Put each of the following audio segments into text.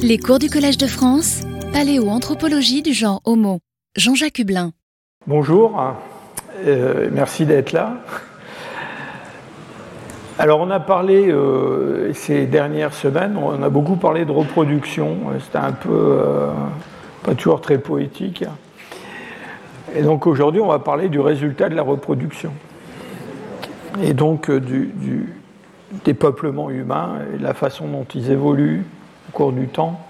Les cours du Collège de France, paléoanthropologie du genre Homo. Jean-Jacques Hublin. Bonjour, euh, merci d'être là. Alors on a parlé euh, ces dernières semaines, on a beaucoup parlé de reproduction, c'était un peu euh, pas toujours très poétique. Et donc aujourd'hui on va parler du résultat de la reproduction. Et donc du, du dépeuplement humain et la façon dont ils évoluent au cours du temps.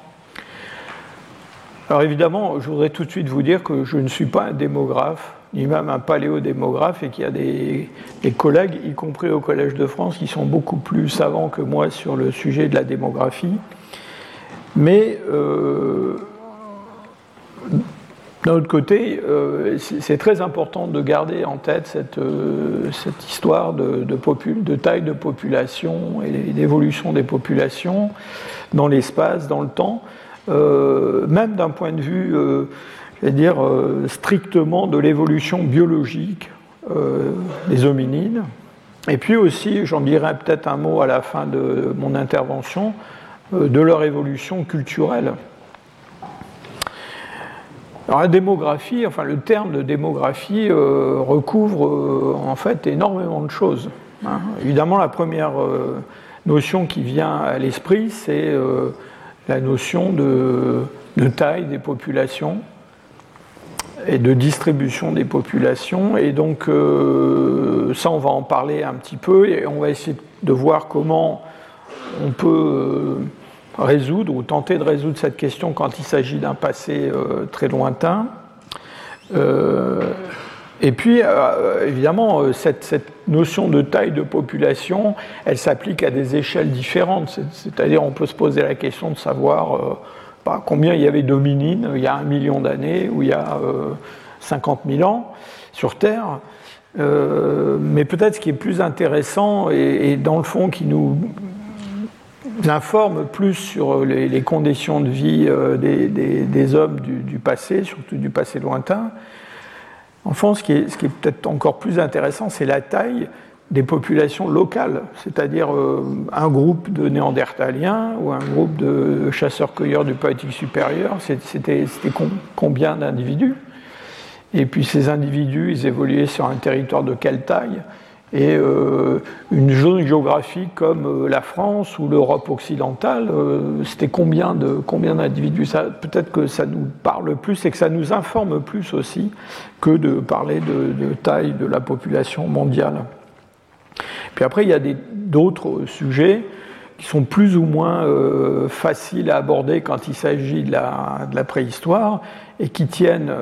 Alors évidemment, je voudrais tout de suite vous dire que je ne suis pas un démographe, ni même un paléodémographe, et qu'il y a des, collègues, y compris au Collège de France, qui sont beaucoup plus savants que moi sur le sujet de la démographie. Mais euh, d'un autre côté, euh, c'est très important de garder en tête cette, euh, histoire de, taille de population et d'évolution des populations dans l'espace, dans le temps, euh, même d'un point de vue, dire, strictement de l'évolution biologique des hominines. Et puis aussi, j'en dirai peut-être un mot à la fin de mon intervention, de leur évolution culturelle. Alors la démographie, enfin le terme de démographie recouvre en fait énormément de choses. Hein. Évidemment, la première notion qui vient à l'esprit, c'est la notion de, taille des populations et de distribution des populations. Et donc euh, ça, on va en parler un petit peu et on va essayer de voir comment on peut euh, résoudre ou tenter de résoudre cette question quand il s'agit d'un passé euh, très lointain. Et puis, euh, évidemment, euh, cette, notion de taille de population, elle s'applique à des échelles différentes. C'est-à-dire, on peut se poser la question de savoir euh, combien il y avait d'hominines il y a un million d'années ou il y a 50 000 ans sur Terre. mais peut-être ce qui est plus intéressant et, dans le fond qui nous informe plus sur les, conditions de vie des, hommes du, passé, surtout du passé lointain, en fond, ce qui est, peut-être encore plus intéressant, c'est la taille des populations locales, c'est-à-dire euh, un groupe de néandertaliens ou un groupe de chasseurs-cueilleurs du Paléolithique supérieur, c'était combien d'individus? Et puis ces individus, ils évoluaient sur un territoire de quelle taille? Et euh, une zone géographique comme euh, la France ou l'Europe occidentale, euh, c'était combien de combien d'individus? Peut-être que ça nous parle plus et que ça nous informe plus aussi que de parler de, taille de la population mondiale. Puis après, il y a d'autres sujets qui sont plus ou moins faciles à aborder quand il s'agit de la, de la, préhistoire et qui tiennent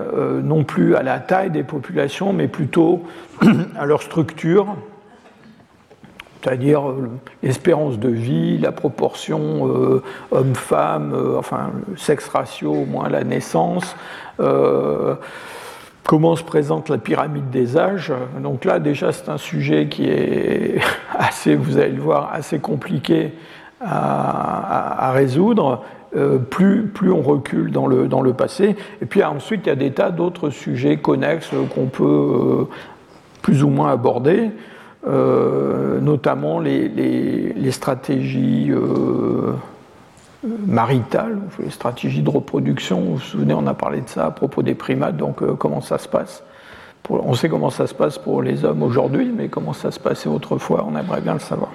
non plus à la taille des populations, mais plutôt à leur structure, c'est-à-dire euh, l'espérance de vie, la proportion euh, homme-femme, euh, enfin le sexe ratio au moins la naissance, comment se présente la pyramide des âges. Donc là déjà c'est un sujet qui est assez, vous allez le voir, assez compliqué à, résoudre. plus, plus, on recule dans le, passé. Et puis ensuite, il y a des tas d'autres sujets connexes qu'on peut plus ou moins abordés. Euh, notamment les, stratégies euh, maritales, les stratégies de reproduction. Vous vous souvenez, on a parlé de ça à propos des primates, donc euh, comment ça se passe On sait comment ça se passe pour les hommes aujourd'hui, mais comment ça se passait autrefois, on aimerait bien le savoir.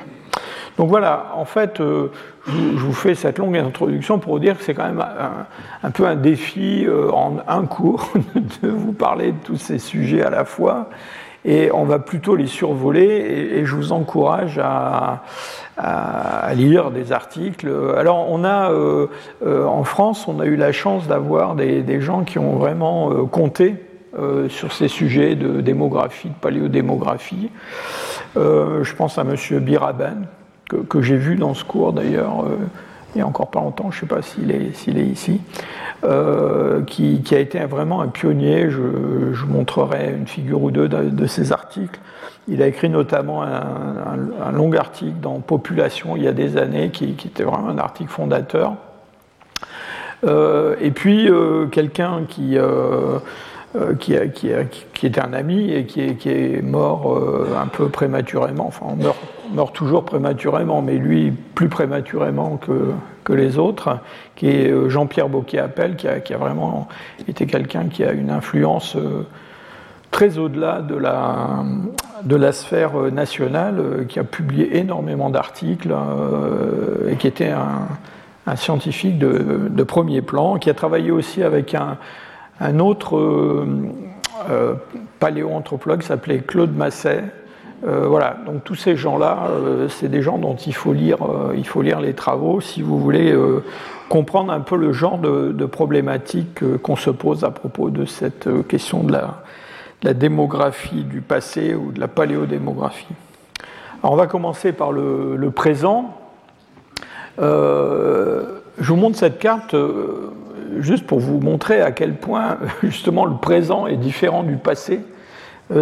Donc voilà, en fait, je, vous fais cette longue introduction pour vous dire que c'est quand même un, peu un défi en un cours de vous parler de tous ces sujets à la fois et on va plutôt les survoler et, je vous encourage à, lire des articles. Alors on a euh, euh, en France, on a eu la chance d'avoir des, gens qui ont vraiment euh, compté sur ces sujets de démographie, de paléodémographie. je pense à M. Biraben, que, j'ai vu dans ce cours d'ailleurs il n'y a encore pas longtemps, je ne sais pas s'il est ici, euh, qui, a été vraiment un pionnier. Je, montrerai une figure ou deux de, ses articles. Il a écrit notamment un, long article dans Population il y a des années, qui, était vraiment un article fondateur. Euh, et puis euh, quelqu'un qui, qui, était un ami et qui est, est mort un peu prématurément, enfin on meurt meurt toujours prématurément, mais lui plus prématurément que, que les autres, qui est Jean-Pierre Bocquet-Appel, qui a, qui a, vraiment été quelqu'un qui a une influence très au-delà de la, de la sphère nationale, qui a publié énormément d'articles et qui était un, un scientifique de, de, premier plan, qui a travaillé aussi avec un, un autre euh, euh, paléoanthropologue s'appelait Claude Masset. Euh, voilà, donc tous ces gens-là, euh, c'est des gens dont il faut, lire, euh, il faut lire les travaux si vous voulez comprendre un peu le genre de, problématique qu'on se pose à propos de cette question de la, démographie du passé ou de la paléodémographie. Alors on va commencer par le, présent. je vous montre cette carte juste pour vous montrer à quel point justement le présent est différent du passé.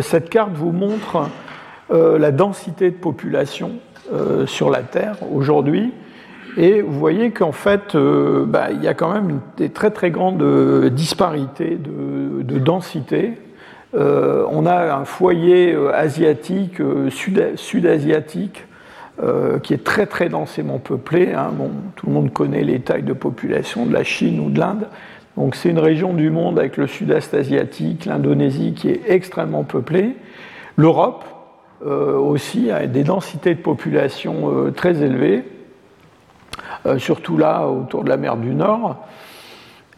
Cette carte vous montre la densité de population euh, sur la Terre aujourd'hui. Et vous voyez qu'en fait, bah, il y a quand même des très très grandes disparités de, de densité. on a un foyer asiatique, sud-asiatique, euh, qui est très très densément peuplée. Hein. Bon, tout le monde connaît les tailles de population de la Chine ou de l'Inde. Donc c'est une région du monde avec le sud-est asiatique, l'Indonésie qui est extrêmement peuplée. L'Europe euh, aussi a des densités de population euh, très élevées, euh, surtout là autour de la mer du Nord.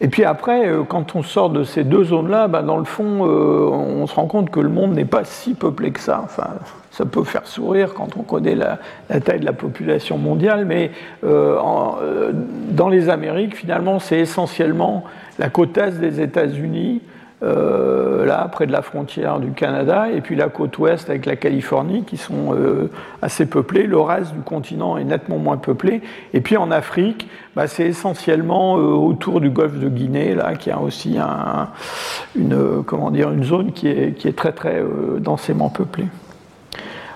Et puis après, euh, quand on sort de ces deux zones-là, bah, dans le fond, euh, on se rend compte que le monde n'est pas si peuplé que ça. Enfin, ça peut faire sourire quand on connaît la, taille de la population mondiale, mais euh, euh, dans les Amériques, finalement, c'est essentiellement la côte est des États-Unis, euh, là, près de la frontière du Canada, et puis la côte ouest avec la Californie, qui sont euh, assez peuplées. Le reste du continent est nettement moins peuplé. Et puis en Afrique, bah, c'est essentiellement euh, autour du golfe de Guinée, là, qui a aussi un, une, comment dire, une zone qui est, qui est très, très densément peuplée.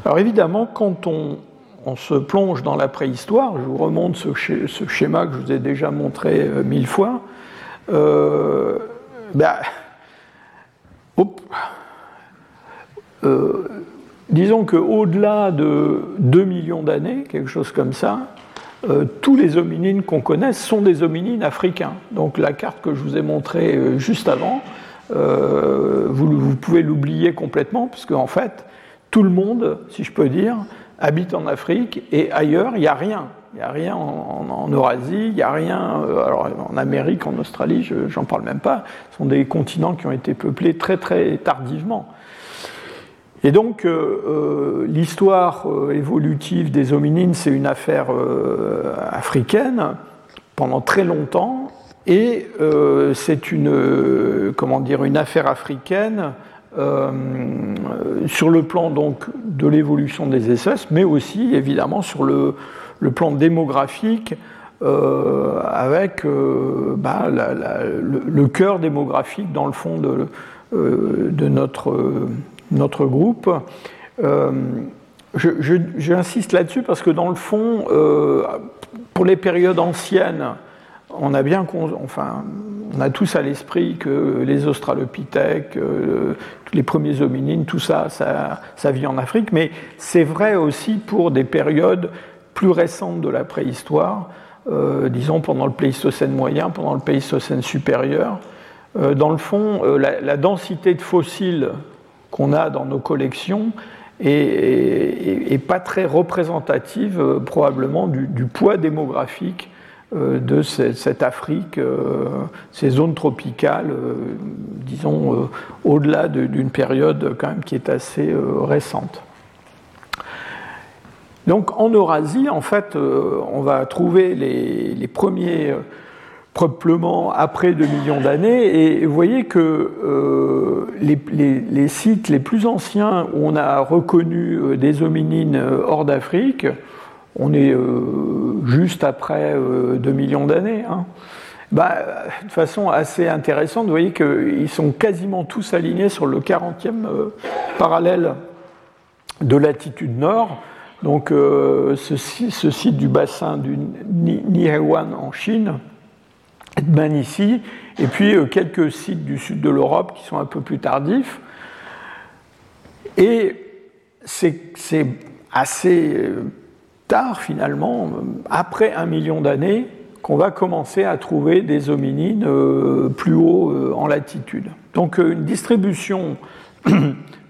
Alors évidemment, quand on, on se plonge dans la préhistoire, je vous remonte ce, sch ce, schéma que je vous ai déjà montré mille fois, bah, euh, disons qu'au-delà de 2 millions d'années, quelque chose comme ça, euh, tous les hominines qu'on connaisse sont des hominines africains. Donc la carte que je vous ai montrée euh, juste avant, euh, vous, vous, pouvez l'oublier complètement, puisque en fait, tout le monde, si je peux dire, habite en Afrique et ailleurs, il n'y a rien. Il n'y a rien en, Eurasie, il n'y a rien euh, en Amérique, en Australie, j'en parle même pas. Ce sont des continents qui ont été peuplés très très tardivement. Et donc, euh, euh, l'histoire évolutive des hominines, c'est une affaire africaine pendant très longtemps, et c'est une, comment dire, une affaire africaine sur le plan donc de l'évolution des espèces, mais aussi évidemment sur le, le plan démographique, euh, avec euh, bah, le, cœur démographique dans le fond de, euh, notre, notre groupe. J'insiste là-dessus parce que dans le fond, pour les périodes anciennes, on a bien, enfin, on a tous à l'esprit que les australopithèques, les premiers hominines, tout ça, ça, ça vit en Afrique, mais c'est vrai aussi pour des périodes plus récentes de la préhistoire, euh, disons pendant le Pléistocène moyen, pendant le Pléistocène supérieur. Euh, dans le fond, euh, la, densité de fossiles qu'on a dans nos collections est, pas très représentative probablement du, poids démographique de cette Afrique, ces zones tropicales, disons, au-delà d'une période quand même qui est assez récente. Donc en Eurasie, en fait, on va trouver les, premiers peuplements après 2 millions d'années, et vous voyez que euh, les, sites les plus anciens où on a reconnu des hominines hors d'Afrique, on est euh, juste après euh, 2 millions d'années. Hein. Bah, de façon assez intéressante, vous voyez qu'ils sont quasiment tous alignés sur le 40e euh, parallèle de latitude nord. Donc euh, ce, site du bassin du Nihewan en Chine, Ben ici, et puis euh, quelques sites du sud de l'Europe qui sont un peu plus tardifs. Et c'est assez tard finalement, après un million d'années, qu'on va commencer à trouver des hominines euh, plus haut euh, en latitude. Donc euh, une distribution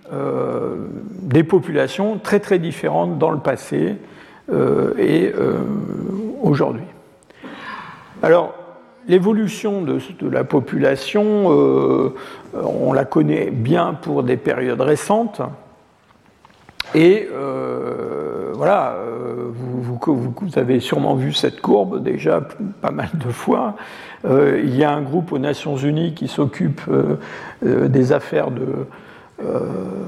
des populations très très différente dans le passé et aujourd'hui. Alors, l'évolution de, la population, on la connaît bien pour des périodes récentes. Et voilà, euh, vous, avez sûrement vu cette courbe déjà pas mal de fois. Euh, il y a un groupe aux Nations Unies qui s'occupe euh, des affaires de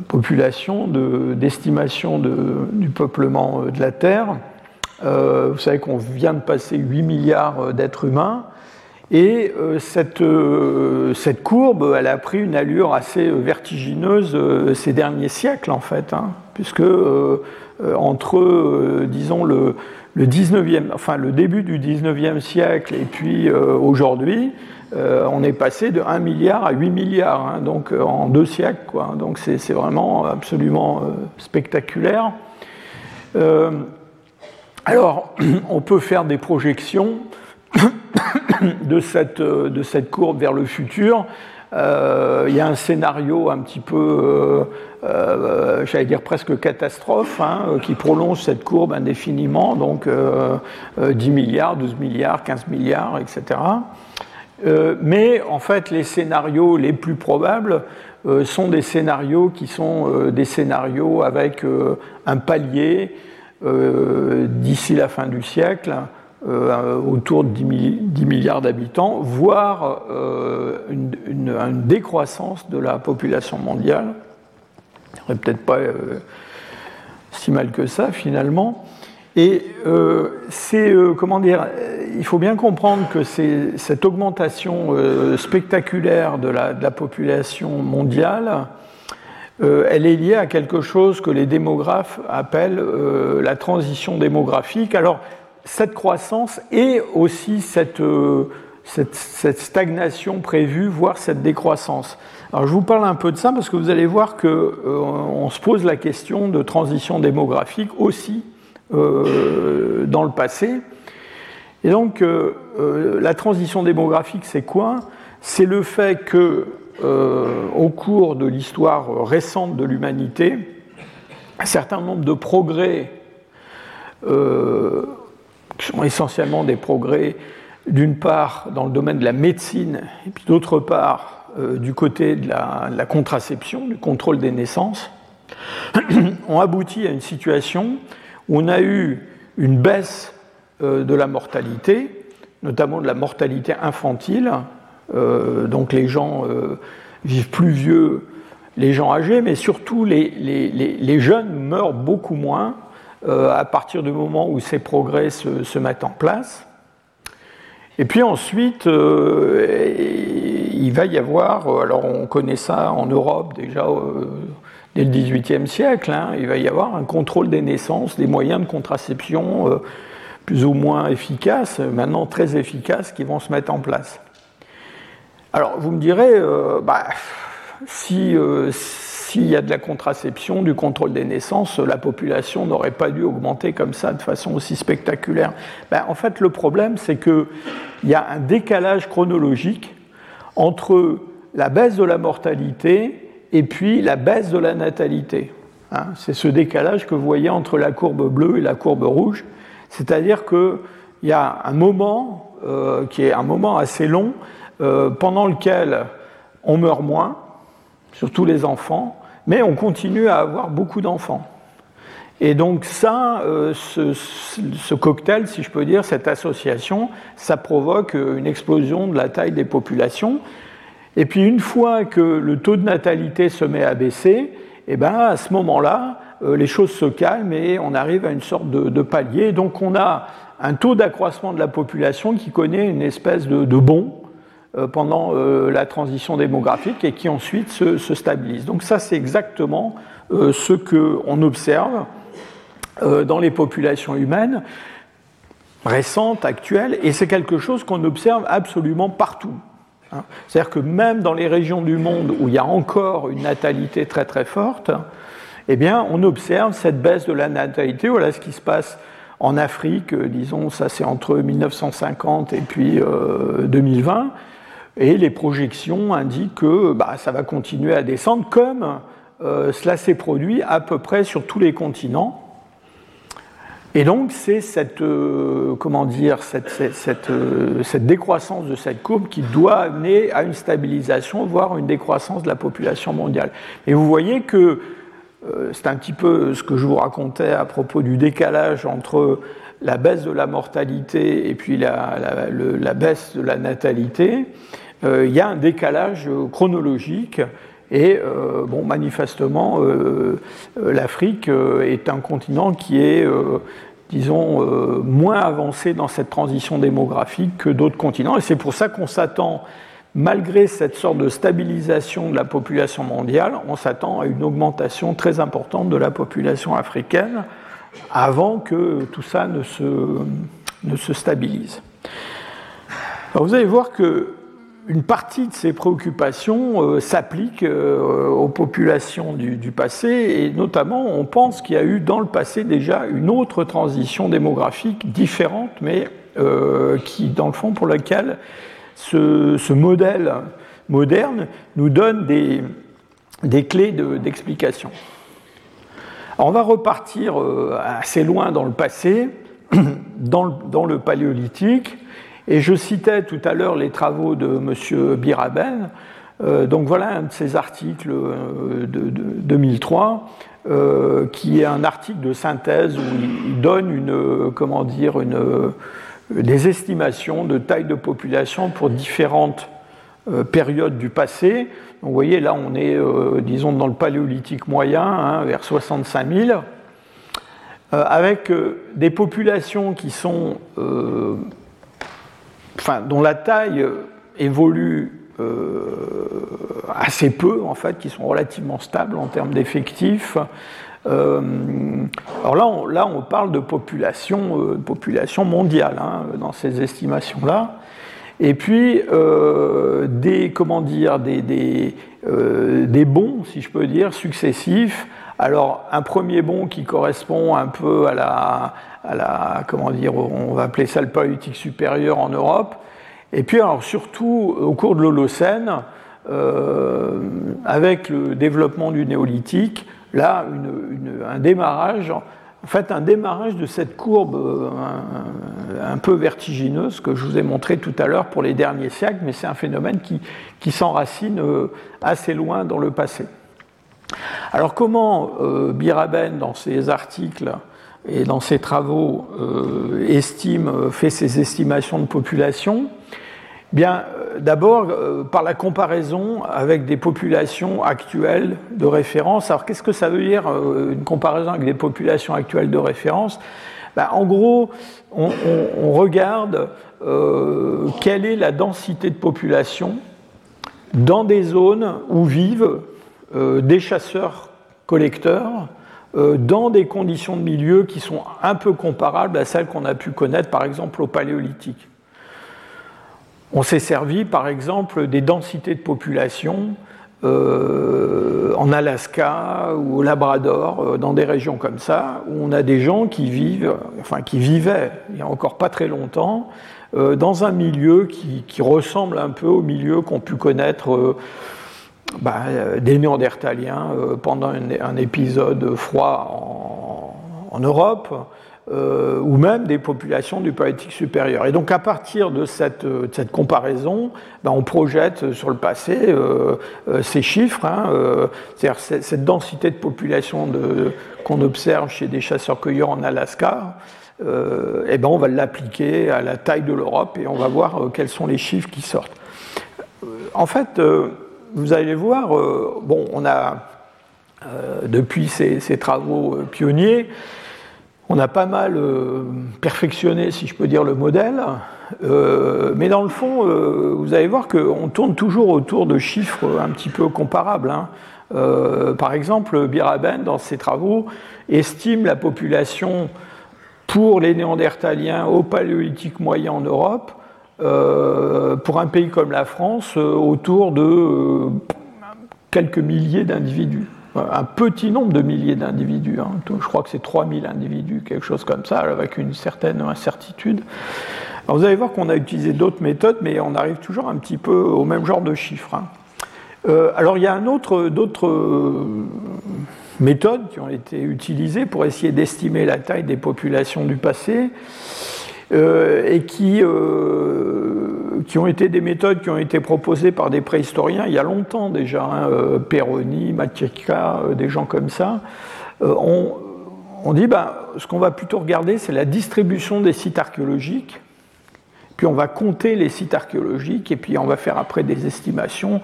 population, d'estimation du peuplement de la Terre. vous savez qu'on vient de passer 8 milliards d'êtres humains. Et cette, cette, courbe, elle a pris une allure assez vertigineuse ces derniers siècles, en fait, hein, puisque euh, entre, euh, disons, le, 19e, enfin, le début du 19e siècle et puis euh, aujourd'hui, on est passé de 1 milliard à 8 milliards, hein, donc en deux siècles. Quoi, donc c'est vraiment absolument spectaculaire. alors, on peut faire des projections de cette, courbe vers le futur. il y a un scénario un petit peu euh, j'allais dire presque catastrophe, hein, euh, qui prolonge cette courbe indéfiniment, donc 10 euh, milliards, 12 milliards, 15 milliards, etc. mais en fait, les scénarios les plus probables sont des scénarios qui sont des scénarios avec un palier d'ici la fin du siècle, autour de 10, milliards d'habitants, voire une, décroissance de la population mondiale peut-être pas euh, si mal que ça finalement. Et euh, c'est, euh, comment dire, il faut bien comprendre que cette augmentation spectaculaire de la, population mondiale, elle est liée à quelque chose que les démographes appellent la transition démographique. Alors, cette croissance et aussi cette, stagnation prévue, voire cette décroissance. Alors je vous parle un peu de ça parce que vous allez voir qu'on euh, se pose la question de transition démographique aussi euh, dans le passé. Et donc euh, la transition démographique, c'est quoi? C'est le fait que au cours de l'histoire récente de l'humanité, un certain nombre de progrès qui sont essentiellement des progrès d'une part dans le domaine de la médecine et puis d'autre part euh, du côté de la, contraception, du contrôle des naissances, ont abouti à une situation on a eu une baisse euh, de la mortalité, notamment de la mortalité infantile. Euh, donc les gens vivent plus vieux, les gens âgés, mais surtout les, jeunes meurent beaucoup moins à partir du moment où ces progrès se mettent en place. Et puis ensuite, euh, il va y avoir, euh, alors on connaît ça en Europe déjà euh, dès le XVIIIe siècle, hein, il va y avoir un contrôle des naissances, des moyens de contraception plus ou moins efficaces, maintenant très efficaces, qui vont se mettre en place. Alors vous me direz, bah, si s'il y a de la contraception, du contrôle des naissances, la population n'aurait pas dû augmenter comme ça de façon aussi spectaculaire. Ben, en fait, le problème, c'est qu'il y a un décalage chronologique entre la baisse de la mortalité et puis la baisse de la natalité. Hein. c'est ce décalage que vous voyez entre la courbe bleue et la courbe rouge. C'est-à-dire qu'il y a un moment euh, qui est un moment assez long euh, pendant lequel on meurt moins, surtout les enfants, mais on continue à avoir beaucoup d'enfants. Et donc ça, euh, ce, cocktail, si je peux dire, cette association, ça provoque une explosion de la taille des populations. Et puis une fois que le taux de natalité se met à baisser, eh ben à ce moment-là, euh, les choses se calment et on arrive à une sorte de, palier. Donc on a un taux d'accroissement de la population qui connaît une espèce de, bond euh, pendant euh, la transition démographique et qui ensuite se, stabilise. Donc ça, c'est exactement ce qu'on observe dans les populations humaines récentes, actuelles, et c'est quelque chose qu'on observe absolument partout. Hein. C'est-à-dire que même dans les régions du monde où il y a encore une natalité très très forte, eh on observe cette baisse de la natalité. Voilà ce qui se passe en Afrique, disons, ça c'est entre 1950 et puis 2020. Et les projections indiquent que bah, ça va continuer à descendre comme cela s'est produit à peu près sur tous les continents. Et donc, c'est cette, euh, comment dire, cette, euh, cette, décroissance de cette courbe qui doit amener à une stabilisation, voire une décroissance de la population mondiale. Et vous voyez que euh, c'est un petit peu ce que je vous racontais à propos du décalage entre la baisse de la mortalité et puis la, la, la baisse de la natalité. il y a un décalage chronologique et bon, manifestement, l'Afrique est un continent qui est disons, euh, moins avancé dans cette transition démographique que d'autres continents. Et c'est pour ça qu'on s'attend, malgré cette sorte de stabilisation de la population mondiale, on s'attend à une augmentation très importante de la population africaine avant que tout ça ne se, ne se stabilise. Alors vous allez voir que une partie de ces préoccupations euh, s'applique euh, aux populations du, passé et notamment on pense qu'il y a eu dans le passé déjà une autre transition démographique différente mais euh, qui dans le fond pour laquelle ce, modèle moderne nous donne des, clés d'explication. on va repartir assez loin dans le passé, dans le paléolithique, et je citais tout à l'heure les travaux de M. Biraben. Euh, donc voilà un de ces articles euh, de, 2003, euh, qui est un article de synthèse où il donne une, comment dire, une, des estimations de taille de population pour différentes périodes du passé. Donc vous voyez, là, on est, disons, dans le paléolithique moyen, hein, vers 65 000, avec des populations qui sont dont la taille évolue euh, assez peu, en fait, qui sont relativement stables en termes d'effectifs. Euh, alors là on, là, on parle de population, euh, population mondiale hein, dans ces estimations-là. Et puis des, comment dire, des, des, des, bons, si je peux dire, successifs. Alors un premier bon qui correspond un peu à la, à la, comment dire, on va appeler ça le politique supérieur en Europe. Et puis alors surtout au cours de l'Holocène, euh, avec le développement du néolithique, là un démarrage, en fait un démarrage de cette courbe euh, un, peu vertigineuse que je vous ai montré tout à l'heure pour les derniers siècles, mais c'est un phénomène qui, qui s'enracine euh, assez loin dans le passé. Alors comment Biraben, dans ses articles, et dans ses travaux euh, estime, euh, fait ses estimations de population? Bien, euh, d'abord par la comparaison avec des populations actuelles de référence. Alors, qu'est-ce que ça veut dire une comparaison avec des populations actuelles de référence? Ben, En gros, on regarde quelle est la densité de population dans des zones où vivent des chasseurs-collecteurs euh, dans des conditions de milieu qui sont un peu comparables à celles qu'on a pu connaître par exemple au Paléolithique. On s'est servi par exemple des densités de population euh, en Alaska ou au Labrador, euh, dans des régions comme ça, où on a des gens qui vivent, enfin qui vivaient il n'y a encore pas très longtemps, dans un milieu qui, qui, ressemble un peu au milieu qu'ont pu connaître bah, euh, des Néandertaliens euh, pendant un, épisode froid en, Europe, euh, ou même des populations du Paléolithique supérieur. Et donc à partir de cette, comparaison, bah, on projette sur le passé ces chiffres, hein, c'est-à-dire cette densité de population qu'on observe chez des chasseurs-cueilleurs en Alaska. et ben on va l'appliquer à la taille de l'Europe et on va voir quels sont les chiffres qui sortent. En fait, vous allez voir, euh, bon, on a, euh, depuis ces, travaux euh, pionniers, on a pas mal perfectionné, si je peux dire, le modèle, mais dans le fond, vous allez voir qu'on tourne toujours autour de chiffres un petit peu comparables. Hein. par exemple, Biraben, dans ses travaux, estime la population pour les Néandertaliens au Paléolithique moyen en Europe pour un pays comme la France, euh, autour de euh, quelques milliers d'individus. un petit nombre de milliers d'individus. Hein. Je crois que c'est 3000 individus, quelque chose comme ça, avec une certaine incertitude. Vous allez voir qu'on a utilisé d'autres méthodes, mais on arrive toujours un petit peu au même genre de chiffres. Hein. Euh, alors il y a d'autres euh, méthodes qui ont été utilisées pour essayer d'estimer la taille des populations du passé. Euh, et qui, euh, qui ont été des méthodes qui ont été proposées par des préhistoriens il y a longtemps déjà, hein, euh, Peroni, Matieka, des gens comme ça. On, on, dit ben, ce qu'on va plutôt regarder, c'est la distribution des sites archéologiques puis on va compter les sites archéologiques et puis on va faire après des estimations.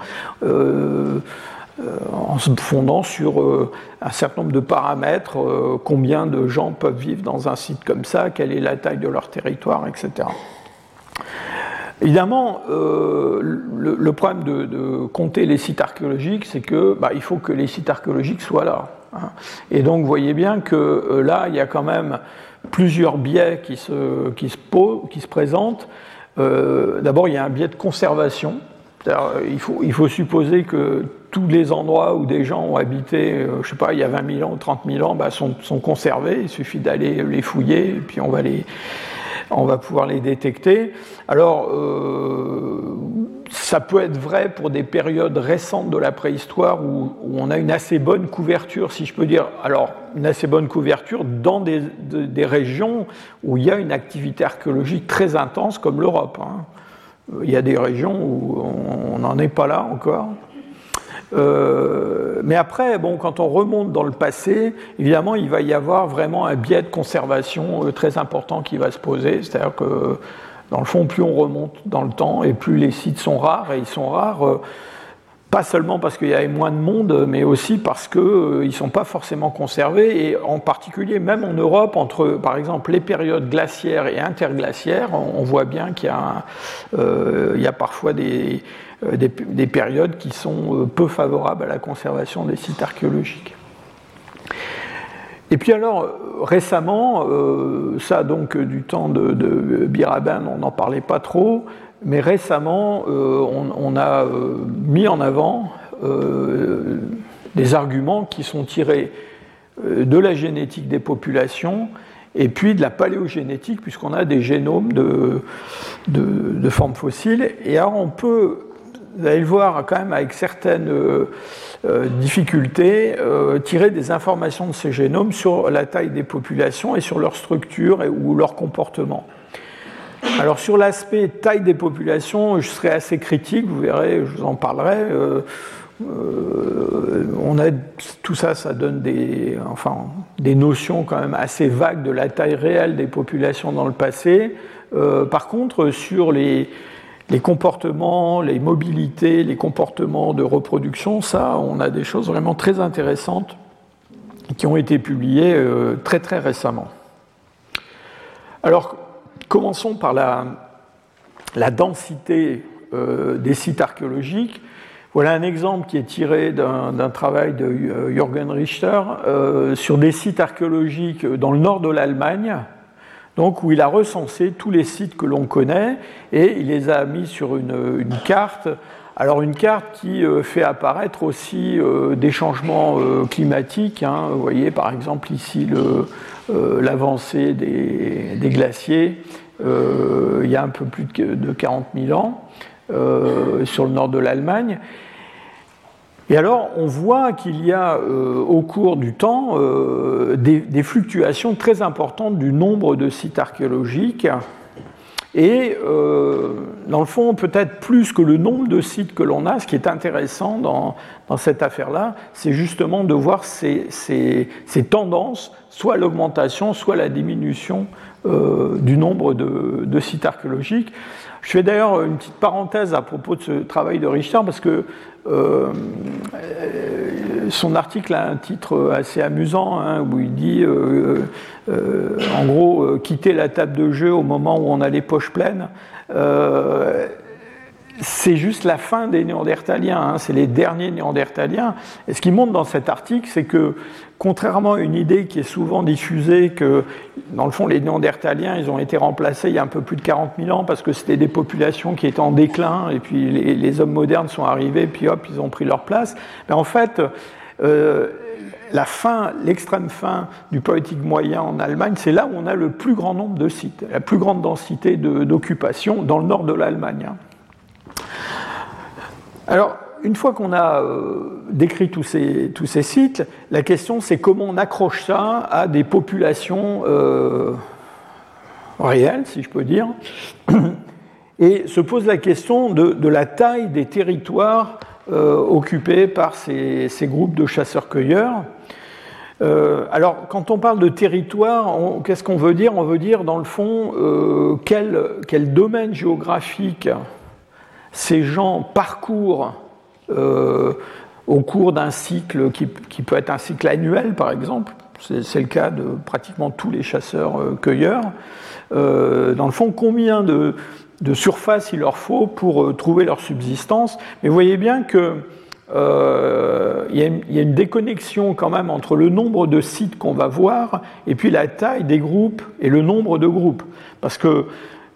En se fondant sur euh, un certain nombre de paramètres, euh, combien de gens peuvent vivre dans un site comme ça, quelle est la taille de leur territoire, etc. Évidemment, le, problème de, compter les sites archéologiques, c'est que bah, il faut que les sites archéologiques soient là. Hein. Et donc, vous voyez bien que là, il y a quand même plusieurs biais qui se, qui se, qui se présentent. D'abord, il y a un biais de conservation. Il faut supposer que tous les endroits où des gens ont habité, euh, je sais pas, il y a 20 000 ans ou 30 000 ans, bah, sont, conservés. Il suffit d'aller les fouiller et puis on va, les, on va pouvoir les détecter. Alors, euh, ça peut être vrai pour des périodes récentes de la préhistoire où, on a une assez bonne couverture, si je peux dire. Alors, une assez bonne couverture dans des, des régions où il y a une activité archéologique très intense, comme l'Europe. Hein. Il y a des régions où on n'en est pas là encore. Euh, mais après, bon, quand on remonte dans le passé, évidemment, il va y avoir vraiment un biais de conservation euh, très important qui va se poser. C'est-à-dire que, dans le fond, plus on remonte dans le temps et plus les sites sont rares, et ils sont rares. Euh, pas seulement parce qu'il y avait moins de monde, mais aussi parce qu'ils ne sont pas forcément conservés, et en particulier même en Europe, entre par exemple les périodes glaciaires et interglaciaires, on, voit bien qu'il y, y, a parfois des, euh, des, périodes qui sont euh, peu favorables à la conservation des sites archéologiques. Et puis alors, récemment, euh, ça donc du temps de, Biraben, on n'en parlait pas trop, mais récemment, on, a mis en avant des arguments qui sont tirés de la génétique des populations et puis de la paléogénétique, puisqu'on a des génomes de, de, formes fossiles. Et alors on peut vous allez le voir quand même avec certaines euh, euh, difficultés, euh, tirer des informations de ces génomes sur la taille des populations et sur leur structure ou leur comportement. Alors sur l'aspect taille des populations, je serai assez critique, vous verrez, je vous en parlerai. on a, tout ça, ça donne des, enfin, des notions quand même assez vagues de la taille réelle des populations dans le passé. par contre, sur les, les comportements, les mobilités, les comportements de reproduction, ça, on a des choses vraiment très intéressantes qui ont été publiées euh, très très récemment. Alors, commençons par la, densité euh, des sites archéologiques. Voilà un exemple qui est tiré d'un travail de euh, Jürgen Richter sur des sites archéologiques dans le nord de l'Allemagne, donc où il a recensé tous les sites que l'on connaît et il les a mis sur une, carte. Alors une carte qui euh, fait apparaître aussi euh, des changements euh, climatiques. Hein. Vous voyez par exemple ici l'avancée des, des, glaciers il y a un peu plus de 40 000 ans sur le nord de l'Allemagne. Et alors, on voit qu'il y a euh, au cours du temps euh, des, fluctuations très importantes du nombre de sites archéologiques. Et euh, dans le fond, peut-être plus que le nombre de sites que l'on a, ce qui est intéressant dans, cette affaire-là, c'est justement de voir ces, tendances, soit l'augmentation, soit la diminution du nombre de, sites archéologiques. Je fais d'ailleurs une petite parenthèse à propos de ce travail de Richard, parce que euh, son article a un titre assez amusant hein, où il dit euh, euh, en gros quitter la table de jeu au moment où on a les poches pleines c'est juste la fin des néandertaliens, hein, c'est les derniers néandertaliens. Et ce qui montre dans cet article, c'est que, contrairement à une idée qui est souvent diffusée, que dans le fond, les néandertaliens, ils ont été remplacés il y a un peu plus de 40 000 ans parce que c'était des populations qui étaient en déclin, et puis les, hommes modernes sont arrivés, puis hop, ils ont pris leur place. Mais en fait, la fin, l'extrême fin du politique moyen en Allemagne, c'est là où on a le plus grand nombre de sites, la plus grande densité d'occupation dans le nord de l'Allemagne. Alors, une fois qu'on a euh, décrit tous ces, tous ces, sites, la question c'est comment on accroche ça à des populations euh, réelles, si je peux dire, et se pose la question de, la taille des territoires euh, occupés par ces, groupes de chasseurs-cueilleurs. alors, quand on parle de territoire, qu'est-ce qu'on veut dire? On veut dire, dans le fond, quel, domaine géographique ces gens parcourent au cours d'un cycle qui, peut être un cycle annuel, par exemple. C'est le cas de pratiquement tous les chasseurs-cueilleurs. Euh, dans le fond, combien de, surface il leur faut pour euh, trouver leur subsistance. Mais vous voyez bien qu'il y, a une déconnexion quand même entre le nombre de sites qu'on va voir et puis la taille des groupes et le nombre de groupes. Parce que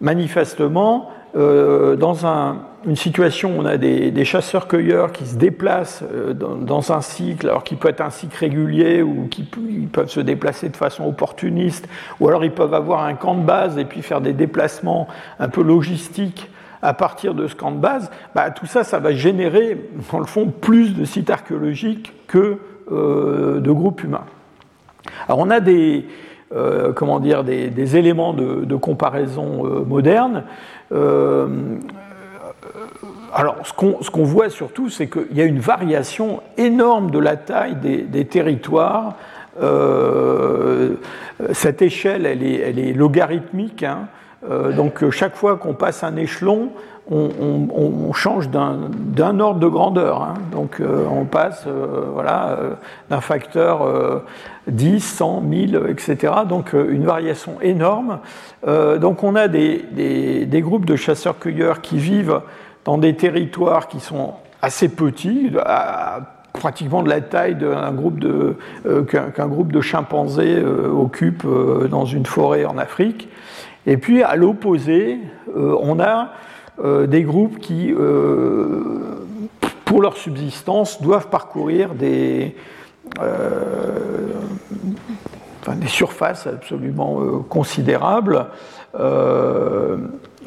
manifestement, dans un, une situation où on a des, chasseurs-cueilleurs qui se déplacent euh, dans, un cycle, alors qui peut être un cycle régulier ou qui peuvent se déplacer de façon opportuniste, ou alors ils peuvent avoir un camp de base et puis faire des déplacements un peu logistiques à partir de ce camp de base, bah, tout ça, ça va générer, dans le fond, plus de sites archéologiques que euh, de groupes humains. Alors on a des, euh, comment dire, des, éléments de, comparaison modernes alors, ce qu'on voit surtout, c'est qu'il y a une variation énorme de la taille des, territoires. Euh, cette échelle, elle est, logarithmique. Hein. Euh, donc, chaque fois qu'on passe un échelon, on, change d'un ordre de grandeur. Hein. Donc, euh, on passe voilà, d'un facteur 10, 100, 1000, etc. Donc, une variation énorme. donc, on a des, des groupes de chasseurs-cueilleurs qui vivent dans des territoires qui sont assez petits, pratiquement de la taille d'un groupe de euh, qu'un groupe de chimpanzés euh, occupe euh, dans une forêt en Afrique. Et puis à l'opposé, on a des groupes qui, pour leur subsistance, doivent parcourir des, des surfaces absolument considérables.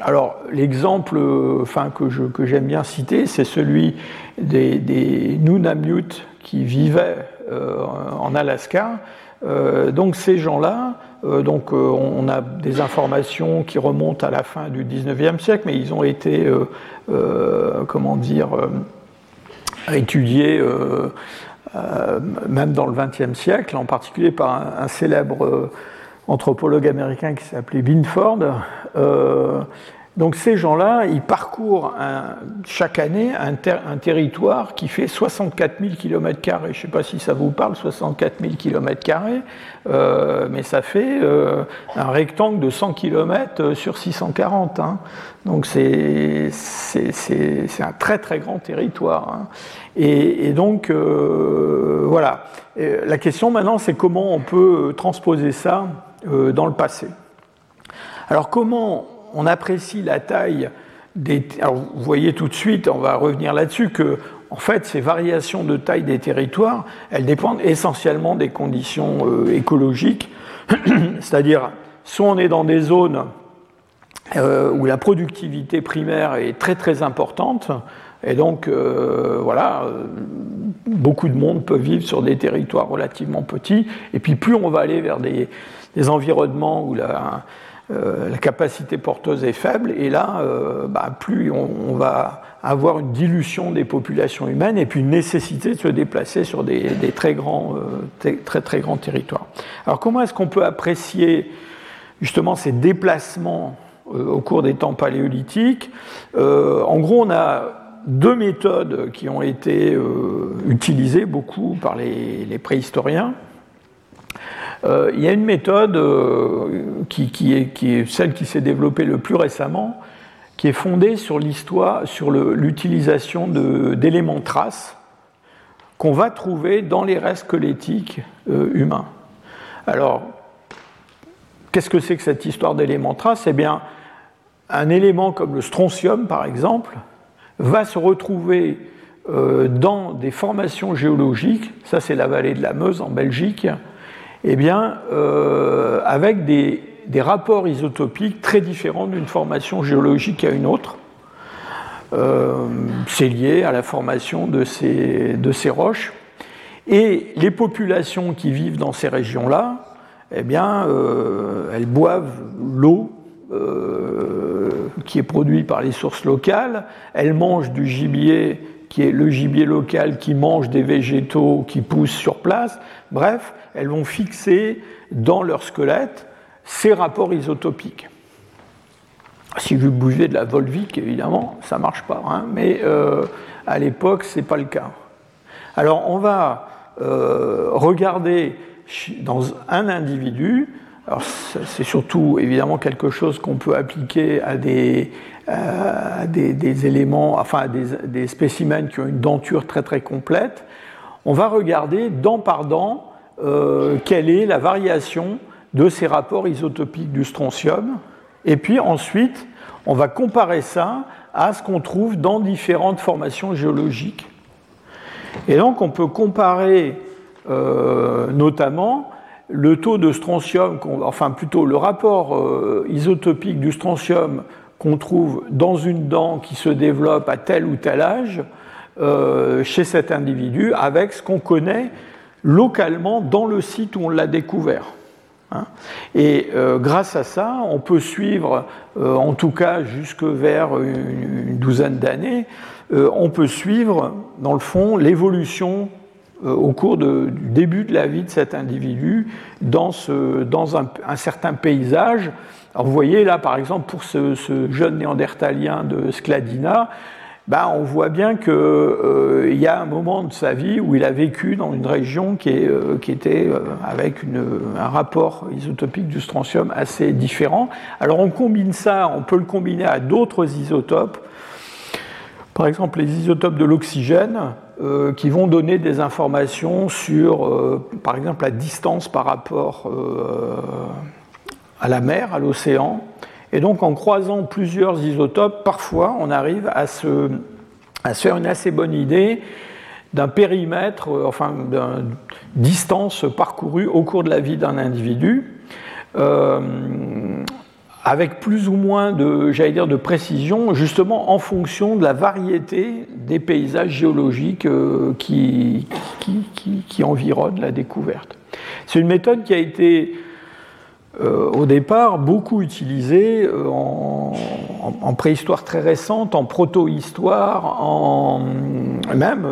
Alors, l'exemple enfin, que, j'aime bien citer, c'est celui des, des qui vivaient euh, en Alaska. Euh, donc, ces gens-là, euh, donc, on a des informations qui remontent à la fin du 19e siècle, mais ils ont été, comment dire, étudiés même dans le 20e siècle, en particulier par un célèbre anthropologue américain qui s'appelait Binford. Euh, donc ces gens-là, ils parcourent chaque année un, territoire qui fait 64 000 km. Je ne sais pas si ça vous parle, 64 000 km, mais ça fait euh, un rectangle de 100 km euh, sur 640. Hein. Donc c'est un très très grand territoire. Hein. Et, donc voilà. la question maintenant, c'est comment on peut transposer ça dans le passé. Alors comment on apprécie la taille des... Alors vous voyez tout de suite, on va revenir là-dessus, que en fait, ces variations de taille des territoires, elles dépendent essentiellement des conditions euh, écologiques, c'est-à-dire soit on est dans des zones euh, où la productivité primaire est très très importante, et donc euh, voilà, beaucoup de monde peut vivre sur des territoires relativement petits, et puis plus on va aller vers des, des environnements où la, euh, la capacité porteuse est faible, et là, euh, bah, plus on, va avoir une dilution des populations humaines et puis une nécessité de se déplacer sur des, très, grands, euh, très, très grands territoires. Alors comment est-ce qu'on peut apprécier justement ces déplacements au cours des temps paléolithiques? En gros, on a deux méthodes qui ont été utilisées beaucoup par les préhistoriens. Euh, il y a une méthode euh, qui, est, celle qui s'est développée le plus récemment, qui est fondée sur l'histoire, sur l'utilisation d'éléments traces qu'on va trouver dans les restes squelettiques euh, humains. Alors, qu'est-ce que c'est que cette histoire d'éléments traces? Eh bien, un élément comme le strontium, par exemple, va se retrouver dans des formations géologiques, ça c'est la vallée de la Meuse en Belgique, eh bien, avec des, rapports isotopiques très différents d'une formation géologique à une autre. c'est lié à la formation de ces, roches. Et les populations qui vivent dans ces régions-là, eh bien, euh, elles boivent l'eau euh, qui est produite par les sources locales, elles mangent du gibier qui est le gibier local qui mange des végétaux qui poussent sur place. Bref, elles vont fixer dans leur squelette ces rapports isotopiques. Si vous bougez de la Volvic, évidemment, ça ne marche pas, hein, mais euh, à l'époque, ce n'est pas le cas. Alors, on va euh, regarder dans un individu, c'est surtout évidemment quelque chose qu'on peut appliquer à des, des, éléments, enfin à des, spécimens qui ont une denture très très complète, on va regarder dent par dent euh, quelle est la variation de ces rapports isotopiques du strontium, et puis ensuite on va comparer ça à ce qu'on trouve dans différentes formations géologiques. Et donc on peut comparer euh, notamment le taux de strontium, enfin plutôt le rapport euh, isotopique du strontium qu'on trouve dans une dent qui se développe à tel ou tel âge euh, chez cet individu avec ce qu'on connaît localement dans le site où on l'a découvert. Hein. Et grâce à ça, on peut suivre, en tout cas jusque vers une douzaine d'années, euh, on peut suivre, dans le fond, l'évolution euh, au cours du début de la vie de cet individu dans, un, certain paysage. vous voyez là, par exemple, pour ce, jeune néandertalien de Skladina, ben, on voit bien qu'il euh, y a un moment de sa vie où il a vécu dans une région qui, était avec un rapport isotopique du strontium assez différent. Alors on combine ça, on peut le combiner à d'autres isotopes par exemple les isotopes de l'oxygène, euh, qui vont donner des informations sur, euh, par exemple, la distance par rapport euh, à la mer, à l'océan. Et donc, en croisant plusieurs isotopes, parfois, on arrive à se, à se faire une assez bonne idée d'un périmètre, enfin, d'une distance parcourue au cours de la vie d'un individu avec plus ou moins de, j'allais dire, de précision, justement en fonction de la variété des paysages géologiques euh, qui, environnent la découverte. C'est une méthode qui a été euh, au départ beaucoup utilisée euh, en, préhistoire très récente, en proto-histoire, en, même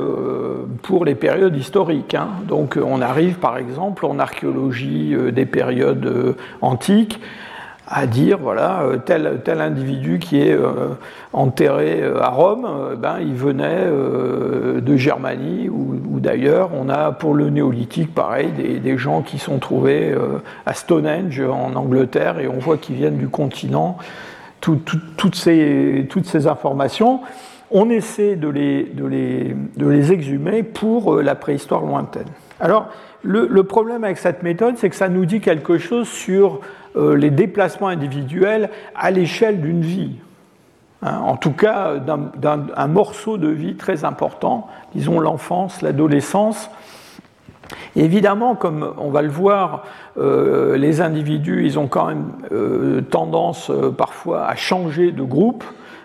pour les périodes historiques. Hein. Donc on arrive par exemple en archéologie des périodes antiques à dire voilà euh, tel, tel individu qui est euh, enterré euh, à Rome, ben, il venait de Germanie ou, d'ailleurs. On a pour le néolithique pareil des, des gens qui sont trouvés à Stonehenge en Angleterre et on voit qu'ils viennent du continent. toutes, ces, toutes ces informations, on essaie de les, de les, de les exhumer pour la préhistoire lointaine. Alors le, problème avec cette méthode, c'est que ça nous dit quelque chose sur les déplacements individuels à l'échelle d'une vie. Hein, en tout cas, d'un morceau de vie très important, disons l'enfance, l'adolescence. Évidemment, comme on va le voir, euh, les individus, ils ont quand même euh, tendance parfois à changer de groupe.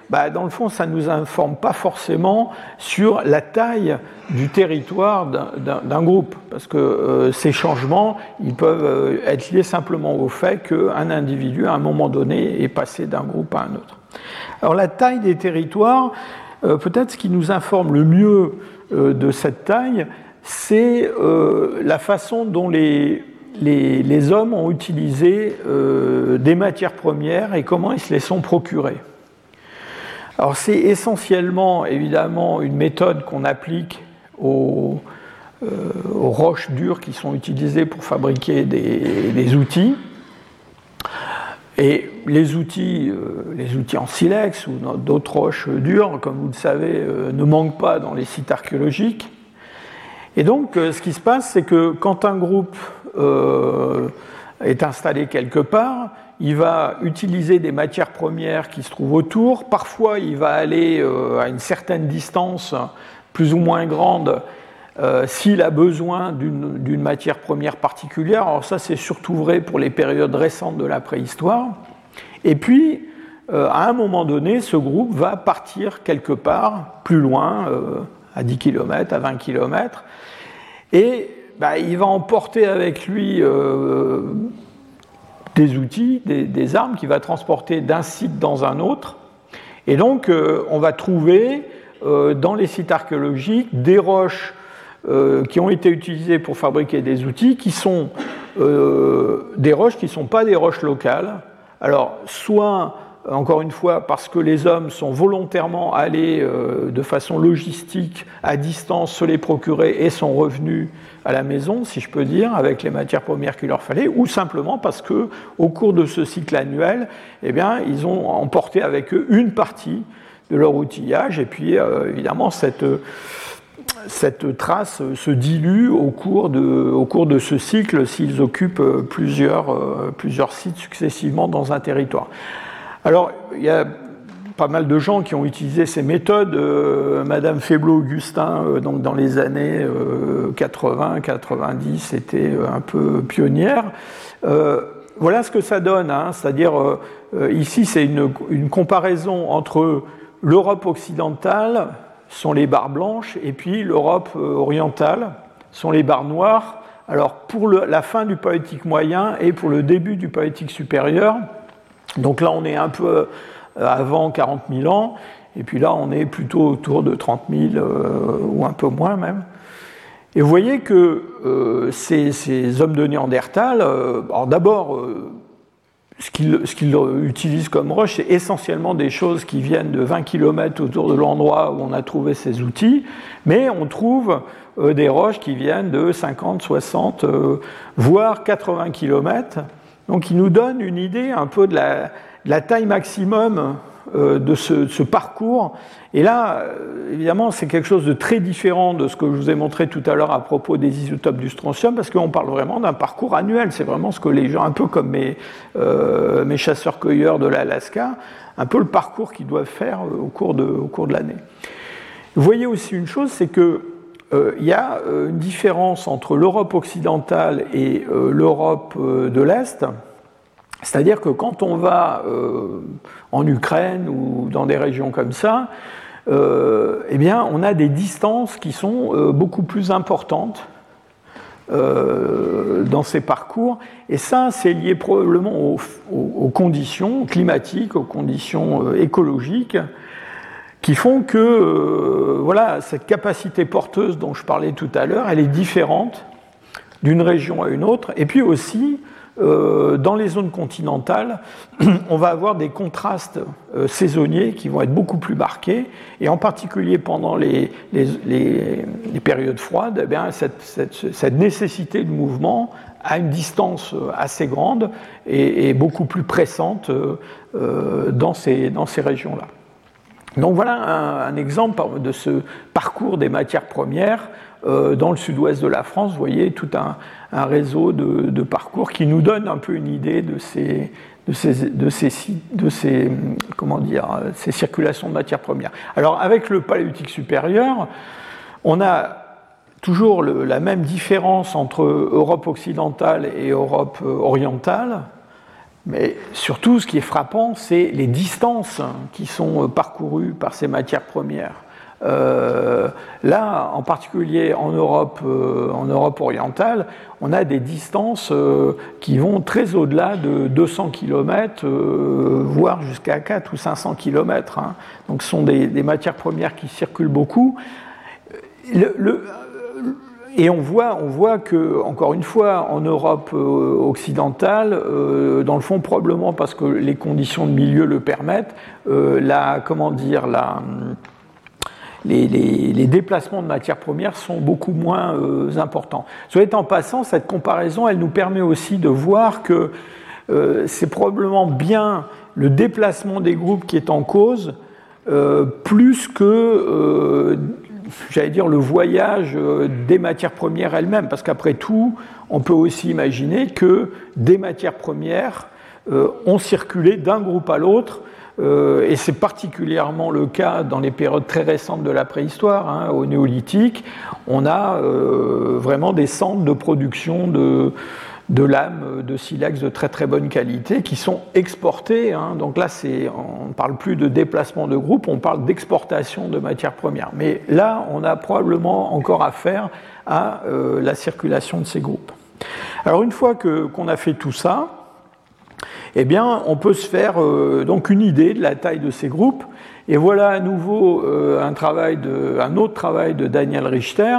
Bah, dans le fond, ça ne nous informe pas forcément sur la taille du territoire d'un groupe, parce que euh, ces changements, ils peuvent euh, être liés simplement au fait qu'un individu, à un moment donné, est passé d'un groupe à un autre. Alors la taille des territoires, euh, peut-être ce qui nous informe le mieux de cette taille, c'est la façon dont les, hommes ont utilisé des matières premières et comment ils se les sont procurées. Alors c'est essentiellement évidemment une méthode qu'on applique aux, euh, roches dures qui sont utilisées pour fabriquer des, outils. Et les outils, euh, les outils en silex ou d'autres roches dures, comme vous le savez, euh, ne manquent pas dans les sites archéologiques. Et donc, ce qui se passe, c'est que quand un groupe est installé quelque part, il va utiliser des matières premières qui se trouvent autour. Parfois, il va aller euh, à une certaine distance plus ou moins grande s'il a besoin d'une matière première particulière. Alors ça, c'est surtout vrai pour les périodes récentes de la préhistoire. Et puis, à un moment donné, ce groupe va partir quelque part plus loin, à 10 km, à 20 km, et bah, il va emporter avec lui des outils, des, armes qu'il va transporter d'un site dans un autre. Et donc, euh, on va trouver euh, dans les sites archéologiques des roches euh, qui ont été utilisées pour fabriquer des outils, qui sont des roches qui ne sont pas des roches locales. Alors, soit encore une fois, parce que les hommes sont volontairement allés de façon logistique à distance se les procurer et sont revenus à la maison, si je peux dire, avec les matières premières qu'il leur fallait, ou simplement parce que au cours de ce cycle annuel, eh bien, ils ont emporté avec eux une partie de leur outillage, et puis euh, évidemment cette cette trace se dilue au cours de, au cours de ce cycle s'ils occupent plusieurs, euh, plusieurs sites successivement dans un territoire. Alors, il y a pas mal de gens qui ont utilisé ces méthodes. Euh, Madame Feblot-Augustin, euh, donc dans les années 80, euh, 90, était un peu pionnière. voilà ce que ça donne. Hein. C'est-à-dire, ici, c'est une, comparaison entre l'Europe occidentale, sont les barres blanches, et puis l'Europe orientale, sont les barres noires. Alors, pour la fin du poétique moyen et pour le début du poétique supérieur, donc là, on est un peu avant 40 000 ans, et puis là, on est plutôt autour de 30 000 euh, ou un peu moins même. Et vous voyez que euh, ces, hommes de Néandertal, alors d'abord, ce qu'ils utilisent comme roche, c'est essentiellement des choses qui viennent de 20 km autour de l'endroit où on a trouvé ces outils, mais on trouve des roches qui viennent de 50, 60, voire 80 km. Donc il nous donne une idée un peu de la, taille maximum euh, de ce, parcours. Et là, euh, évidemment, c'est quelque chose de très différent de ce que je vous ai montré tout à l'heure à propos des isotopes du strontium, parce qu'on parle vraiment d'un parcours annuel. C'est vraiment ce que les gens, un peu comme mes, euh, chasseurs-cueilleurs de l'Alaska, un peu le parcours qu'ils doivent faire au cours de, l'année. Vous voyez aussi une chose, c'est que euh, il y a euh, une différence entre l'Europe occidentale et euh, l'Europe de l'Est. C'est-à-dire que quand on va en Ukraine ou dans des régions comme ça, eh bien, on a des distances qui sont beaucoup plus importantes dans ces parcours. Et ça, c'est lié probablement aux, conditions climatiques, aux conditions écologiques qui font que euh, voilà, cette capacité porteuse dont je parlais tout à l'heure, elle est différente d'une région à une autre. Et puis aussi, euh, dans les zones continentales, on va avoir des contrastes euh, saisonniers qui vont être beaucoup plus marqués, et en particulier pendant les, périodes froides, eh cette, nécessité de mouvement à une distance assez grande et, et beaucoup plus pressante dans ces, régions-là. Donc voilà un, exemple de ce parcours des matières premières euh, dans le sud-ouest de la France. Vous voyez tout un, réseau de, parcours qui nous donne un peu une idée de ces, de ces, de ces, de ces, comment dire, ces circulations de matières premières. Alors avec le paléolithique supérieur, on a toujours la même différence entre Europe occidentale et Europe euh, orientale. Mais surtout, ce qui est frappant, c'est les distances qui sont euh, parcourues par ces matières premières. Euh, là, en particulier en Europe, euh, en Europe orientale, on a des distances qui vont très au-delà de 200 km, voire jusqu'à 4 ou 500 km. Hein. Donc, ce sont des, matières premières qui circulent beaucoup. et on voit, on voit que, encore une fois, en Europe euh, occidentale, euh, dans le fond, probablement parce que les conditions de milieu le permettent, euh, la, comment dire, la, les, déplacements de matières premières sont beaucoup moins importants. Soit en passant, cette comparaison, elle nous permet aussi de voir que c'est probablement bien le déplacement des groupes qui est en cause, plus que le voyage euh, des matières premières elles-mêmes, parce qu'après tout, on peut aussi imaginer que des matières premières euh, ont circulé d'un groupe à l'autre et c'est particulièrement le cas dans les périodes très récentes de la préhistoire, hein, au néolithique, on a vraiment des centres de production de, de lames de silex de très très bonne qualité qui sont exportées. Hein. Donc là, on ne parle plus de déplacement de groupe, on parle d'exportation de matières premières. Mais là, on a probablement encore affaire à euh, la circulation de ces groupes. Alors une fois qu'on a fait tout ça, eh bien, on peut se faire euh, donc une idée de la taille de ces groupes. Et voilà à nouveau euh, un, autre travail de Daniel Richter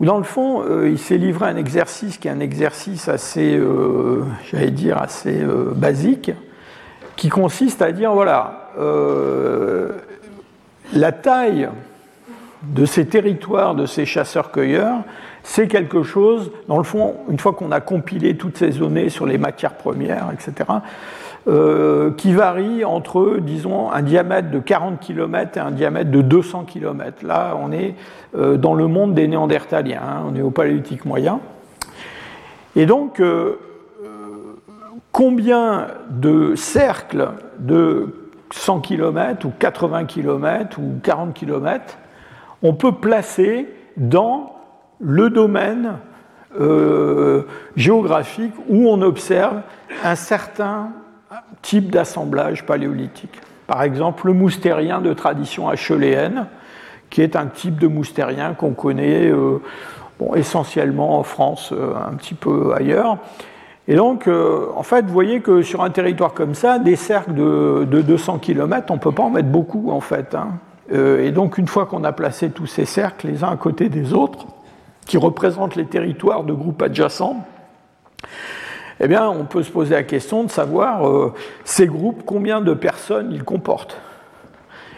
où dans le fond, euh, il s'est livré à un exercice qui est un exercice assez, j'allais dire, assez basique, qui consiste à dire, voilà, la taille de ces territoires, de ces chasseurs-cueilleurs, c'est quelque chose, dans le fond, une fois qu'on a compilé toutes ces données sur les matières premières, etc., euh, qui varie entre, disons, un diamètre de 40 km et un diamètre de 200 km. Là, on est euh, dans le monde des Néandertaliens, hein, on est au paléolithique moyen. Et donc, euh, combien de cercles de 100 km ou 80 km ou 40 km on peut placer dans le domaine géographique où on observe un certain type d'assemblage paléolithique. Par exemple, le moustérien de tradition acheléenne, qui est un type de moustérien qu'on connaît euh, essentiellement en France, euh, un petit peu ailleurs. Et donc, euh, en fait, vous voyez que sur un territoire comme ça, des cercles de, 200 km, on ne peut pas en mettre beaucoup, en fait. Hein. et donc, une fois qu'on a placé tous ces cercles les uns à côté des autres, qui représentent les territoires de groupes adjacents, eh bien, on peut se poser la question de savoir euh, ces groupes, combien de personnes ils comportent.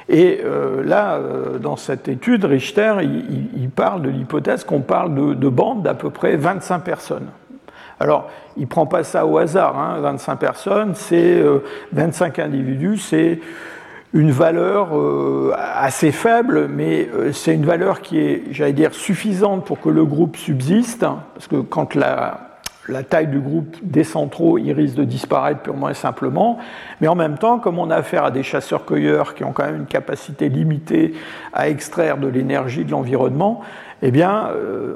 Et euh, là, euh, dans cette étude, Richter, il, parle de l'hypothèse qu'on parle de, bandes d'à peu près 25 personnes. Alors, il ne prend pas ça au hasard, 25 hein. personnes, c'est 25 individus, c'est une valeur assez faible, mais c'est une valeur qui est, j'allais dire, suffisante pour que le groupe subsiste, hein, parce que quand la, taille du groupe des centraux, il risque de disparaître purement et simplement. Mais en même temps, comme on a affaire à des chasseurs-cueilleurs qui ont quand même une capacité limitée à extraire de l'énergie de l'environnement, eh bien, euh,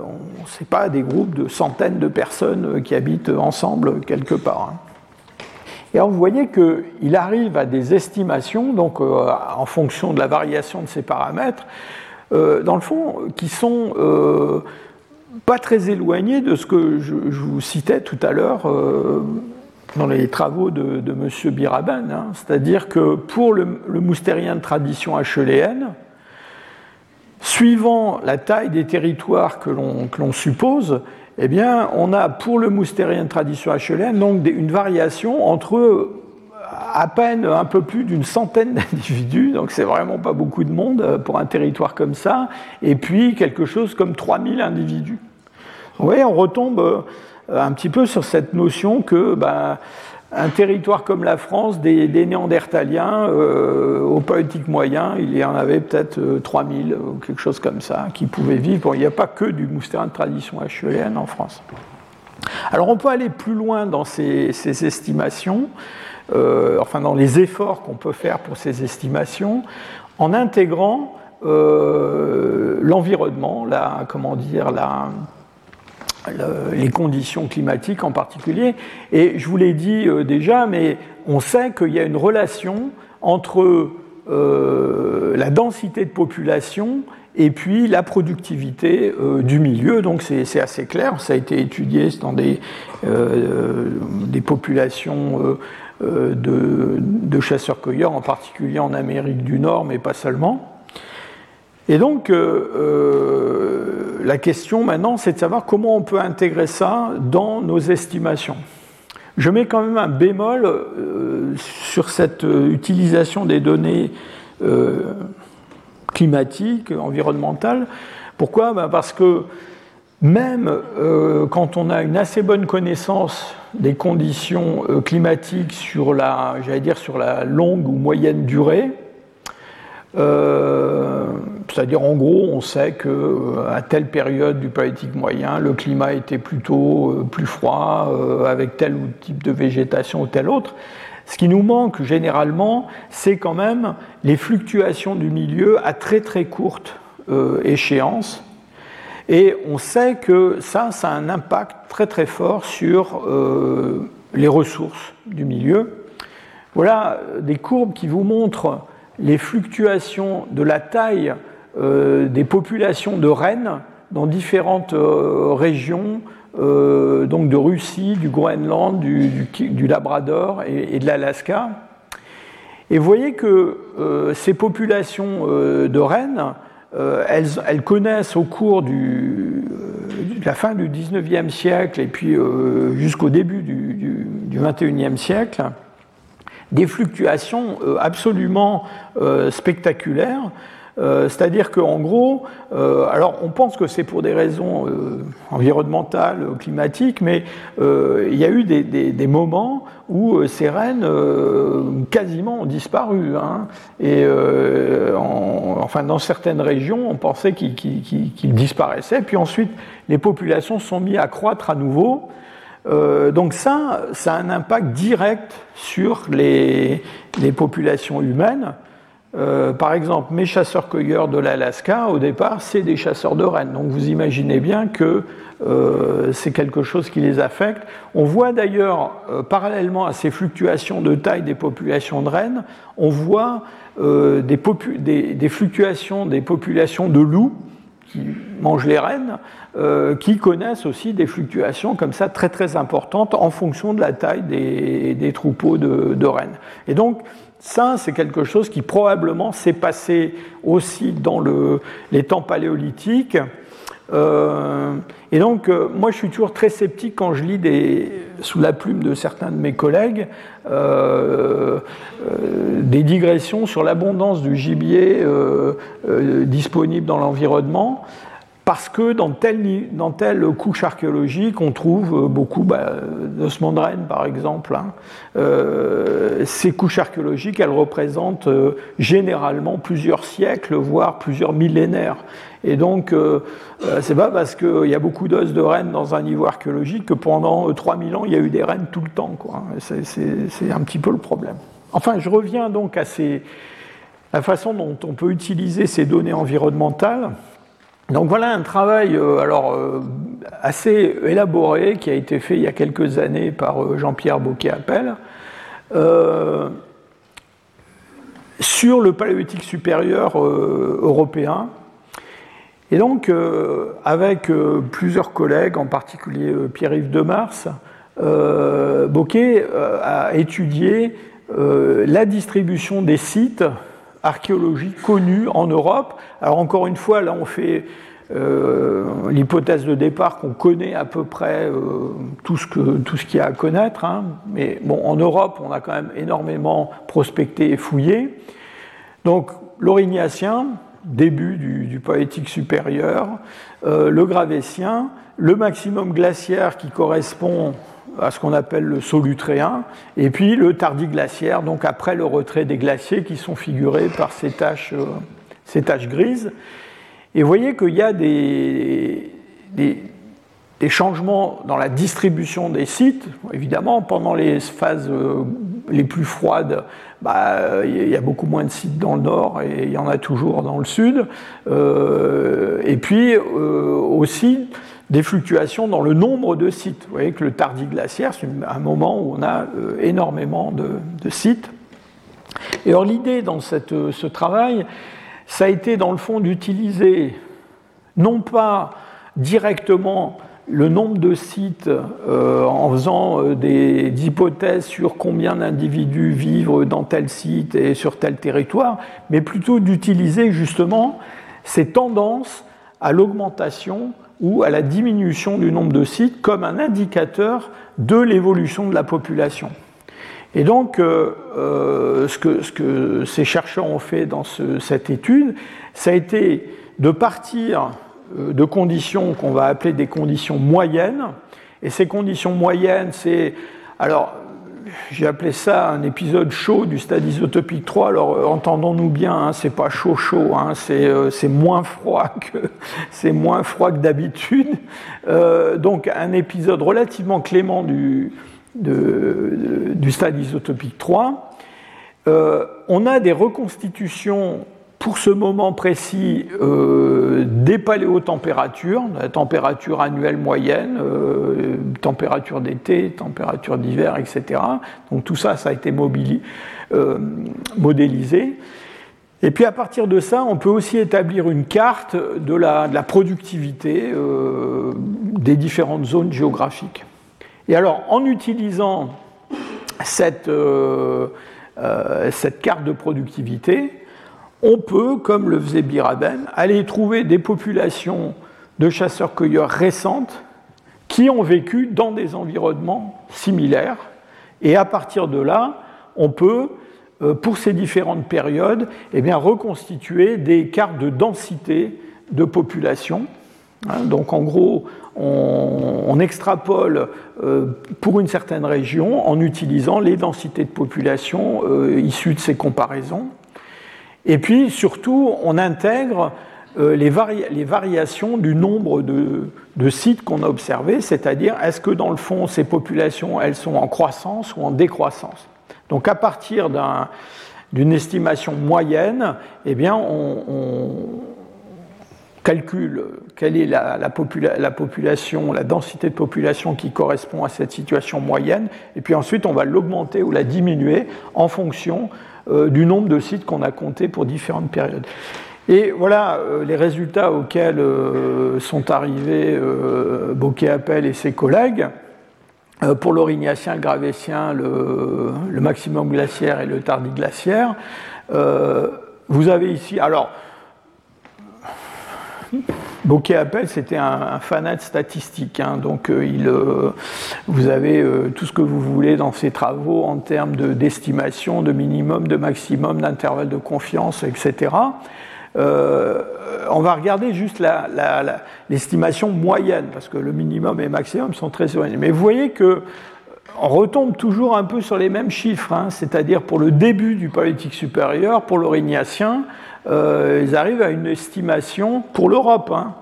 n'est pas des groupes de centaines de personnes qui habitent ensemble quelque part. Hein. Et alors, vous voyez qu'il arrive à des estimations, donc euh, en fonction de la variation de ces paramètres, euh, dans le fond, qui sont pas très éloigné de ce que je, vous citais tout à l'heure euh, dans les travaux de, M. Biraben, hein. c'est-à-dire que pour le, moustérien de tradition acheléenne, suivant la taille des territoires que l'on suppose, eh bien, on a pour le moustérien tradition acheléenne donc une variation entre à peine un peu plus d'une centaine d'individus, donc c'est vraiment pas beaucoup de monde euh, pour un territoire comme ça, et puis quelque chose comme 3000 individus. Vous voyez, on retombe euh, un petit peu sur cette notion que ben, un territoire comme la France, des, néandertaliens, euh, au politique moyen, il y en avait peut-être 3000 ou quelque chose comme ça, qui pouvaient vivre. il n'y a pas que du moustérin de tradition HEN en France. Alors on peut aller plus loin dans ces estimations. Euh, enfin dans les efforts qu'on peut faire pour ces estimations, en intégrant euh, l'environnement, la, comment dire, la, les conditions climatiques en particulier. Et je vous l'ai dit euh, déjà, mais on sait qu'il y a une relation entre la densité de population et puis la productivité du milieu. Donc c'est assez clair, ça a été étudié dans des, populations euh, de, chasseurs-cueilleurs, en particulier en Amérique du Nord, mais pas seulement. Et donc, euh, euh, la question maintenant, c'est de savoir comment on peut intégrer ça dans nos estimations. Je mets quand même un bémol sur cette utilisation des données climatiques, environnementales. Pourquoi? Ben, Parce que même quand on a une assez bonne connaissance des conditions euh, climatiques sur la, j'allais dire, sur la longue ou moyenne durée. Euh, c'est-à-dire, en gros, on sait que euh, à telle période du Paléolithique moyen, le climat était plutôt plus froid, avec tel ou type de végétation ou tel autre. Ce qui nous manque généralement, c'est quand même les fluctuations du milieu à très très courte échéance. Et on sait que ça, ça a un impact très très fort sur les ressources du milieu. Voilà des courbes qui vous montrent les fluctuations de la taille euh, des populations de rennes dans différentes euh, régions, euh, donc de Russie, du Groenland, du, Labrador et, de l'Alaska. Et vous voyez que ces populations de rennes, elles, connaissent au cours de la fin du 19e siècle et puis jusqu'au début du, du, 21e siècle, des fluctuations absolument spectaculaires euh, c'est-à-dire qu'en gros, euh, alors on pense que c'est pour des raisons euh, environnementales, climatiques, mais il y a eu des, moments où ces rennes quasiment ont disparu. Hein. et enfin, dans certaines régions, on pensait qu'ils disparaissaient. Puis ensuite, les populations sont mises à croître à nouveau. donc ça, ça a un impact direct sur les populations humaines. Euh, par exemple, mes chasseurs-cueilleurs de l'Alaska, au départ, c'est des chasseurs de rennes. Donc vous imaginez bien que euh, c'est quelque chose qui les affecte. On voit d'ailleurs, euh, parallèlement à ces fluctuations de taille des populations de rennes, on voit des, fluctuations des populations de loups qui mangent les rennes, qui connaissent aussi des fluctuations comme ça très très importantes en fonction de la taille des, troupeaux de, de rennes. Et donc, ça, c'est quelque chose qui probablement s'est passé aussi dans les temps paléolithiques. Euh, et donc, euh, moi, je suis toujours très sceptique quand je lis sous la plume de certains de mes collègues euh, des digressions sur l'abondance du gibier disponible dans l'environnement parce que dans telle, couche archéologique, on trouve beaucoup bah, de par exemple. Hein. Ces couches archéologiques, elles représentent généralement plusieurs siècles, voire plusieurs millénaires. Et donc, euh, c'est pas parce qu'il y a beaucoup d'os de rennes dans un niveau archéologique que pendant 3000 ans, il y a eu des rennes tout le temps. C'est un petit peu le problème. Enfin, je reviens donc à ces, la façon dont on peut utiliser ces données environnementales. Donc voilà un travail euh, alors, euh, assez élaboré qui a été fait il y a quelques années par euh, Jean-Pierre Bocquet-Appel sur le paléolithique supérieur européen. Et donc, avec plusieurs collègues, en particulier Pierre-Yves Demars, Bocquet a étudié la distribution des sites archéologiques connus en Europe. Alors encore une fois, là on fait euh, l'hypothèse de départ qu'on connaît à peu près euh, tout ce qu'il y a à connaître. Hein. Mais bon, en Europe, on a quand même énormément prospecté et fouillé. Donc l'Aurignacien, début du, poétique supérieur, euh, le Gravétien, le maximum glaciaire qui correspond à ce qu'on appelle le solutréen, et puis le tardiglaciaire, donc après le retrait des glaciers qui sont figurés par ces taches, euh, grises. Et vous voyez qu'il y a des, des, changements dans la distribution des sites. Évidemment, pendant les phases euh, les plus froides, bah, il y a beaucoup moins de sites dans le nord et il y en a toujours dans le sud. Euh, et puis aussi, des fluctuations dans le nombre de sites. Vous voyez que le tardiglaciaire, c'est un moment où on a euh, énormément de, sites. Et alors l'idée dans ce travail, ça a été dans le fond d'utiliser non pas directement le nombre de sites euh, en faisant euh, des, hypothèses sur combien d'individus vivent dans tel site et sur tel territoire, mais plutôt d'utiliser justement ces tendances à l'augmentation ou à la diminution du nombre de sites comme un indicateur de l'évolution de la population. Et donc, euh, ce, que, ce, que, ces chercheurs ont fait dans cette étude, ça a été de partir de conditions qu'on va appeler des conditions moyennes. Et ces conditions moyennes, c'est alors j'ai appelé ça un épisode chaud du stade isotopique 3. Alors euh, entendons-nous bien, hein, c'est pas chaud chaud, hein, euh, c'est moins froid que c'est moins froid que d'habitude. Euh, donc un épisode relativement clément du, du stade isotopique 3. Euh, on a des reconstitutions pour ce moment précis euh, des paléotempératures, la température annuelle moyenne, euh, température d'été, température d'hiver, etc. Donc tout ça, ça a été modélisé. Et puis à partir de ça, on peut aussi établir une carte de la, productivité des différentes zones géographiques. Et alors, en utilisant cette, euh, cette carte de productivité, on peut, comme le faisait Biraben, aller trouver des populations de chasseurs-cueilleurs récentes qui ont vécu dans des environnements similaires. Et à partir de là, on peut, euh, pour ces différentes périodes, eh reconstituer des cartes de densité de population. Hein, donc en gros, on, extrapole euh, pour une certaine région en utilisant les densités de population euh, issues de ces comparaisons. Et puis surtout, on intègre euh, les, variations du nombre de, sites qu'on a observés, c'est-à-dire est-ce que dans le fond ces populations elles sont en croissance ou en décroissance? Donc à partir d'une estimation moyenne, eh bien on calcule quelle est la, population, la densité de population qui correspond à cette situation moyenne, et puis ensuite on va l'augmenter ou la diminuer en fonction euh, du nombre de sites qu'on a comptés pour différentes périodes. Et voilà euh, les résultats auxquels euh, sont arrivés Bocquet-Appel et ses collègues. pour l'Aurignacien, le Gravétien, le, le, maximum glaciaire et le tardiglaciaire. vous avez ici, alors, Bocquet-Appel, c'était un, fanat statistique, hein. donc euh, il, euh, vous avez euh, tout ce que vous voulez dans ses travaux en termes d'estimation, de, minimum, de maximum, d'intervalle de confiance, etc. on va regarder juste l'estimation moyenne, parce que le minimum et le maximum sont très éloignés. Mais vous voyez que on retombe toujours un peu sur les mêmes chiffres, hein. c'est-à-dire pour le début du paléolithique supérieur, pour l'Aurignacien, ils arrivent à une estimation pour l'Europe hein,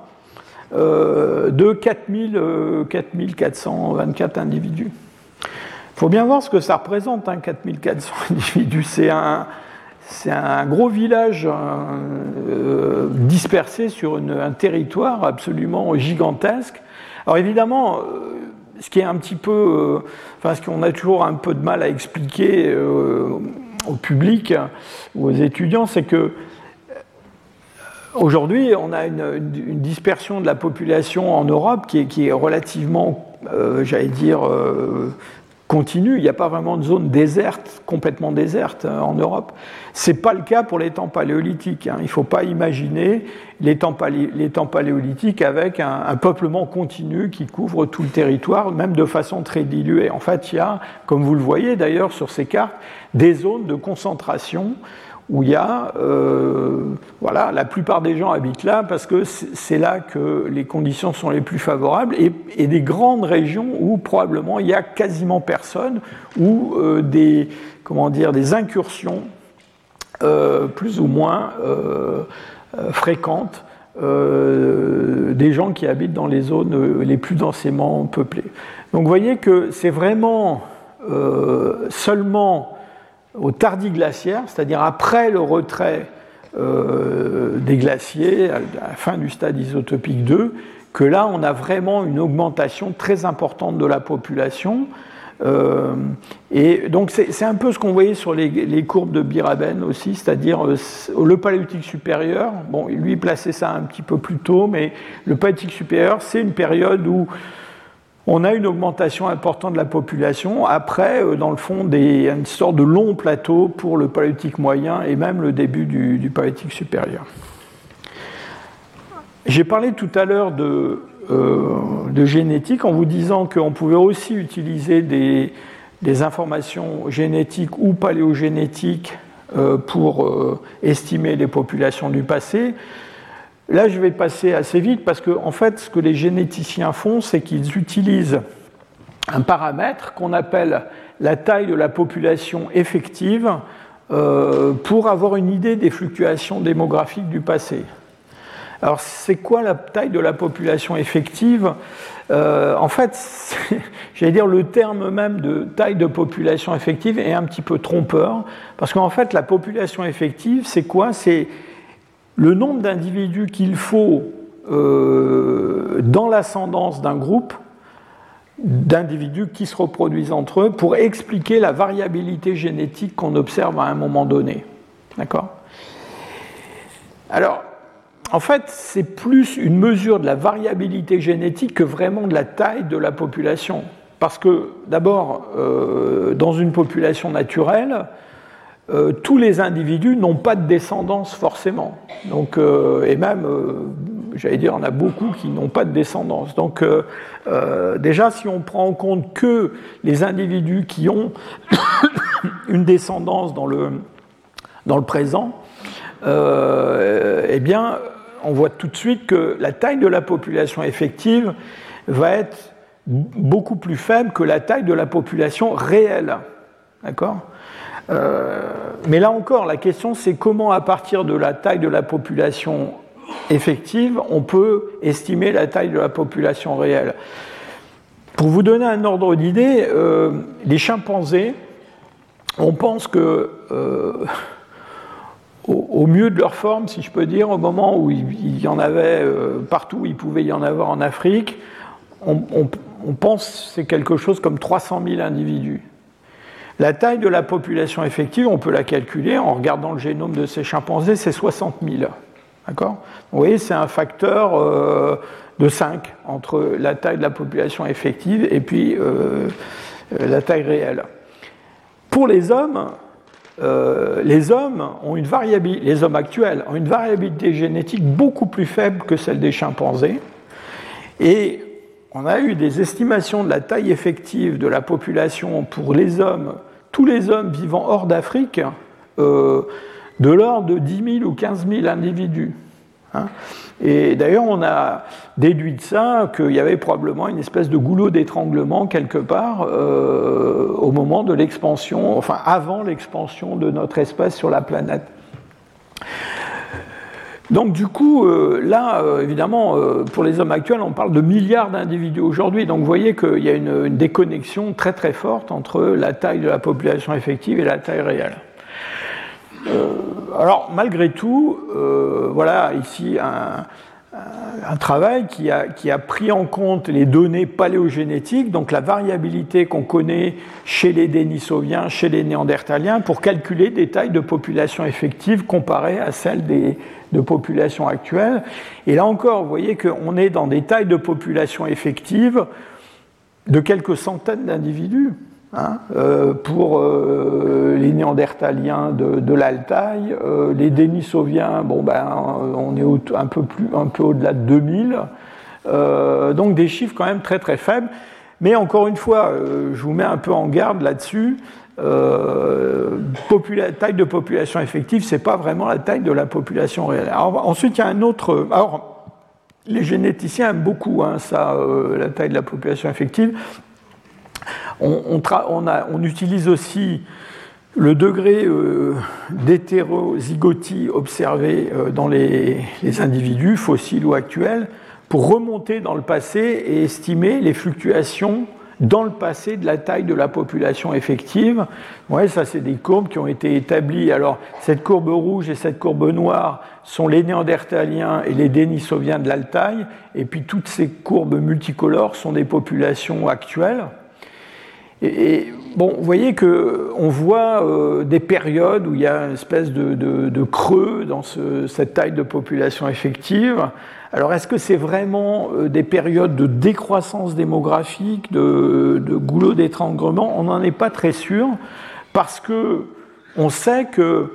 euh, de 4000, 4424 euh, individus. Il faut bien voir ce que ça représente, hein, 4400 individus. C'est un, gros village dispersé sur un territoire absolument gigantesque. Alors évidemment, ce qui est un petit peu, ce qu'on a toujours un peu de mal à expliquer au public ou aux étudiants, c'est que Aujourd'hui, on a une, dispersion de la population en Europe qui est, relativement, euh, j'allais dire, euh, continue. Il n'y a pas vraiment de zone déserte, complètement déserte euh, en Europe. Ce n'est pas le cas pour les temps paléolithiques. Hein. Il ne faut pas imaginer les temps, paléolithiques avec un, un, peuplement continu qui couvre tout le territoire, même de façon très diluée. En fait, il y a, comme vous le voyez d'ailleurs sur ces cartes, des zones de concentration où il y a, euh, voilà, la plupart des gens habitent là parce que c'est là que les conditions sont les plus favorables et, des grandes régions où probablement il y a quasiment personne ou euh, des, comment dire, des incursions euh, plus ou moins fréquentes des gens qui habitent dans les zones les plus densément peuplées. Donc vous voyez que c'est vraiment seulement au tardiglaciaire, c'est-à-dire après le retrait euh, des glaciers, à la fin du stade isotopique 2, que là, on a vraiment une augmentation très importante de la population. Euh, et donc, c'est un peu ce qu'on voyait sur les, courbes de Biraben aussi, c'est-à-dire euh, le paléolithique supérieur. Bon, lui, il plaçait ça un petit peu plus tôt, mais le paléolithique supérieur, c'est une période où on a une augmentation importante de la population. Après, euh, dans le fond, une sorte de long plateau pour le paléolithique moyen et même le début du, du paléolithique supérieur. J'ai parlé tout à l'heure de, euh, génétique en vous disant qu'on pouvait aussi utiliser des, informations génétiques ou paléogénétiques euh, pour estimer les populations du passé. Là, je vais passer assez vite parce que, en fait, ce que les généticiens font, c'est qu'ils utilisent un paramètre qu'on appelle la taille de la population effective euh, pour avoir une idée des fluctuations démographiques du passé. Alors, c'est quoi la taille de la population effective? Euh, En fait, j'allais dire le terme même de taille de population effective est un petit peu trompeur, parce qu'en fait, la population effective, c'est quoi? C'est le nombre d'individus qu'il faut euh, dans l'ascendance d'un groupe d'individus qui se reproduisent entre eux pour expliquer la variabilité génétique qu'on observe à un moment donné. D'accord? Alors, en fait, c'est plus une mesure de la variabilité génétique que vraiment de la taille de la population. Parce que, d'abord, euh, dans une population naturelle, euh, tous les individus n'ont pas de descendance forcément. Donc, euh, et même, j'allais dire, on a beaucoup qui n'ont pas de descendance. Donc, déjà, si on prend en compte que les individus qui ont une descendance dans le, dans le présent, eh bien, on voit tout de suite que la taille de la population effective va être beaucoup plus faible que la taille de la population réelle. D'accord? euh, Mais là encore, la question c'est comment, à partir de la taille de la population effective, on peut estimer la taille de la population réelle. Pour vous donner un ordre d'idée, euh, les chimpanzés, on pense que euh, au, mieux de leur forme, si je peux dire, au moment où il, y en avait euh, partout où il pouvait y en avoir en Afrique, on, pense que c'est quelque chose comme 300 000 individus. La taille de la population effective, on peut la calculer en regardant le génome de ces chimpanzés, c'est 60 000. D'accord? Vous voyez, c'est un facteur euh, de 5 entre la taille de la population effective et puis euh, la taille réelle. Pour les hommes, euh, les hommes ont une variabilité, les hommes actuels ont une variabilité génétique beaucoup plus faible que celle des chimpanzés. Et on a eu des estimations de la taille effective de la population pour les hommes, tous les hommes vivant hors d'Afrique, euh, de l'ordre de 10 000 ou 15 000 individus. Hein. Et d'ailleurs, on a déduit de ça qu'il y avait probablement une espèce de goulot d'étranglement quelque part euh, au moment de l'expansion, enfin avant l'expansion de notre espèce sur la planète. Donc du coup, euh, là, euh, évidemment, pour les hommes actuels, on parle de milliards d'individus aujourd'hui. Donc vous voyez qu'il y a une, déconnexion très très forte entre la taille de la population effective et la taille réelle. Euh, alors, malgré tout, euh, voilà ici un, travail qui a, pris en compte les données paléogénétiques, donc la variabilité qu'on connaît chez les Denisoviens, chez les Néandertaliens, pour calculer des tailles de population effectives comparées à celles des, de population actuelles. Et là encore, vous voyez qu'on est dans des tailles de population effectives de quelques centaines d'individus. Hein, euh, pour euh, les Néandertaliens de, l'Altaï, euh, les Denisoviens, bon ben, on est un peu plus, un peu au-delà de 2000, donc des chiffres quand même très très faibles. Mais encore une fois, je vous mets un peu en garde là-dessus. taille de population effective, c'est pas vraiment la taille de la population réelle. ensuite, il y a un autre. Alors, les généticiens aiment beaucoup hein, ça, la taille de la population effective. On, utilise aussi le degré euh, d'hétérozygotie observé euh, dans les, individus, fossiles ou actuels, pour remonter dans le passé et estimer les fluctuations dans le passé de la taille de la population effective. Ouais, ça, c'est des courbes qui ont été établies. Alors, cette courbe rouge et cette courbe noire sont les Néandertaliens et les Denisoviens de l'Altaï, et puis toutes ces courbes multicolores sont des populations actuelles. Et, bon, vous voyez qu'on voit euh, des périodes où il y a une espèce de, creux dans cette taille de population effective. Alors, est-ce que c'est vraiment euh, des périodes de décroissance démographique, de, de goulot d'étranglement? On n'en est pas très sûr, parce que on sait que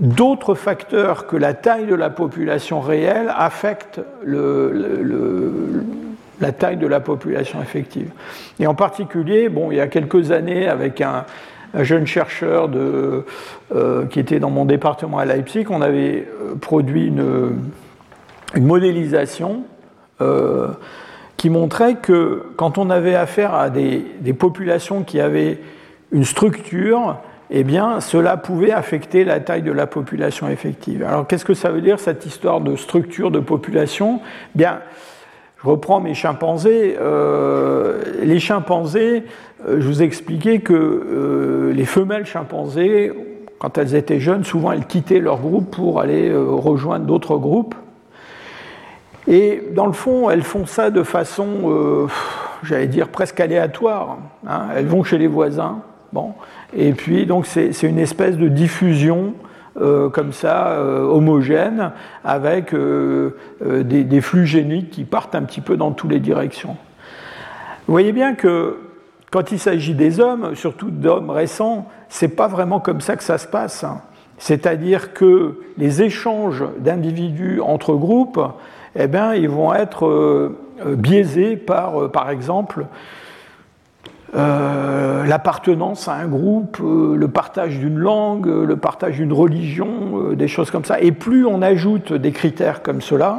d'autres facteurs que la taille de la population réelle affectent le, la taille de la population effective. Et en particulier, bon, il y a quelques années, avec un, jeune chercheur euh, qui était dans mon département à Leipzig, on avait euh, produit une, modélisation euh, qui montrait que quand on avait affaire à des, des, populations qui avaient une structure eh bien, cela pouvait affecter la taille de la population effective. Alors, qu'est-ce que ça veut dire, cette histoire de structure de population? Bien, reprends mes chimpanzés. Euh, les chimpanzés, euh, je vous ai expliqué que euh, les femelles chimpanzés, quand elles étaient jeunes, souvent elles quittaient leur groupe pour aller rejoindre d'autres groupes. Et dans le fond, elles font ça de façon, j'allais dire, presque aléatoire. Hein. Elles vont chez les voisins. Bon. Et puis, donc, c'est une espèce de diffusion euh, comme ça, euh, homogène, avec euh, des, flux géniques qui partent un petit peu dans toutes les directions. Vous voyez bien que quand il s'agit des hommes, surtout d'hommes récents, c'est pas vraiment comme ça que ça se passe. C'est-à-dire que les échanges d'individus entre groupes, eh bien, ils vont être biaisés par, par exemple, euh, l'appartenance à un groupe, euh, le partage d'une langue, euh, le partage d'une religion, des choses comme ça. Et plus on ajoute des critères comme cela,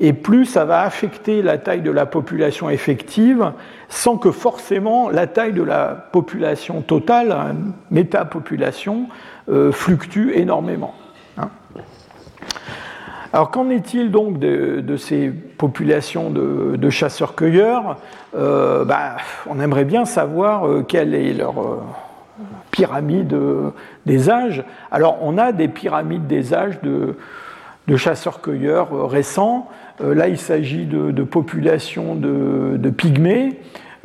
et plus ça va affecter la taille de la population effective, sans que forcément la taille de la population totale, hein, métapopulation, fluctue énormément. Alors qu'en est-il donc de, ces populations de, chasseurs-cueilleurs? Euh, bah, On aimerait bien savoir euh, quelle est leur euh, pyramide des âges. Alors on a des pyramides des âges de, chasseurs-cueilleurs récents. là il s'agit de, populations de, pygmées.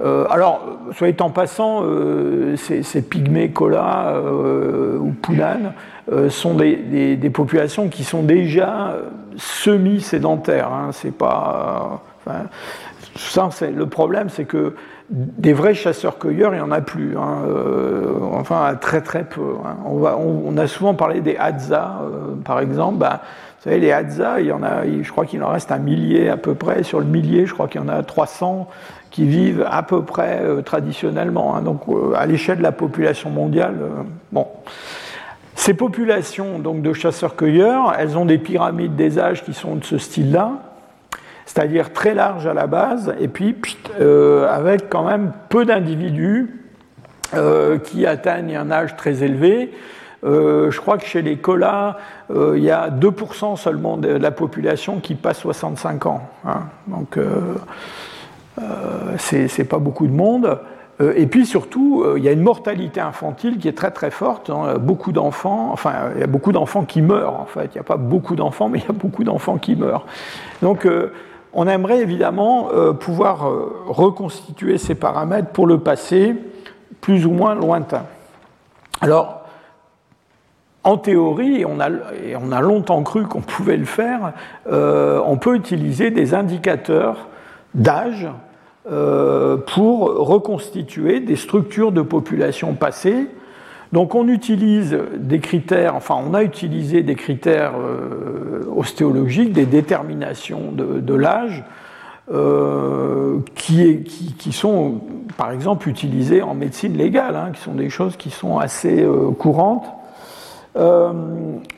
alors, soyez en passant, ces, pygmées Kola ou Punan sont des, populations qui sont déjà semi-sédentaires. Hein. c'est pas. Ça, le problème, c'est que des vrais chasseurs-cueilleurs, il n'y en a plus. Hein. enfin, très très peu. Hein. On, a souvent parlé des Hadza, par exemple. Ben, vous savez, les Hadza, je crois qu'il en reste un millier à peu près. Sur le millier, je crois qu'il y en a 300 qui vivent à peu près traditionnellement. Donc, à l'échelle de la population mondiale, bon. Ces populations donc, de chasseurs-cueilleurs, elles ont des pyramides des âges qui sont de ce style-là, c'est-à-dire très larges à la base, et puis euh, avec quand même peu d'individus euh, qui atteignent un âge très élevé. Euh, je crois que chez les colas, il y a 2% seulement de la population qui passe 65 ans. Hein. Donc, c'est pas beaucoup de monde. Et puis surtout, il y a une mortalité infantile qui est très très forte. Hein. Beaucoup d'enfants, enfin, il y a beaucoup d'enfants qui meurent en fait. Il n'y a pas beaucoup d'enfants, mais il y a beaucoup d'enfants qui meurent. Donc, on aimerait évidemment pouvoir reconstituer ces paramètres pour le passé plus ou moins lointain. Alors, en théorie, on a, et on a longtemps cru qu'on pouvait le faire, on peut utiliser des indicateurs d'âge euh, pour reconstituer des structures de population passées. Donc on utilise des critères, enfin on a utilisé des critères euh, ostéologiques, des déterminations de, l'âge, euh, qui, sont par exemple utilisées en médecine légale, hein, qui sont des choses qui sont assez courantes. Euh,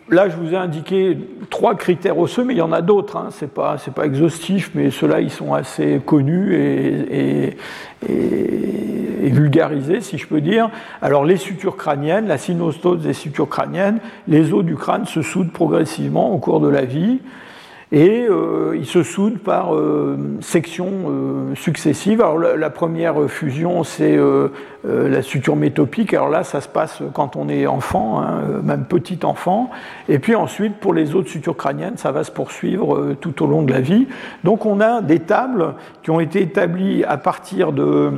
là, je vous ai indiqué trois critères osseux, mais il y en a d'autres. Hein. Ce n'est pas, exhaustif, mais ceux-là, ils sont assez connus et, et, vulgarisés, si je peux dire. Alors, les sutures crâniennes, la synostose des sutures crâniennes, les os du crâne se soudent progressivement au cours de la vie et euh, ils se soudent par euh, sections euh, successives. La, première fusion, c'est la suture métopique. Alors là, ça se passe quand on est enfant, hein, même petit enfant. Et puis ensuite, pour les autres sutures crâniennes, ça va se poursuivre tout au long de la vie. Donc on a des tables qui ont été établies à partir de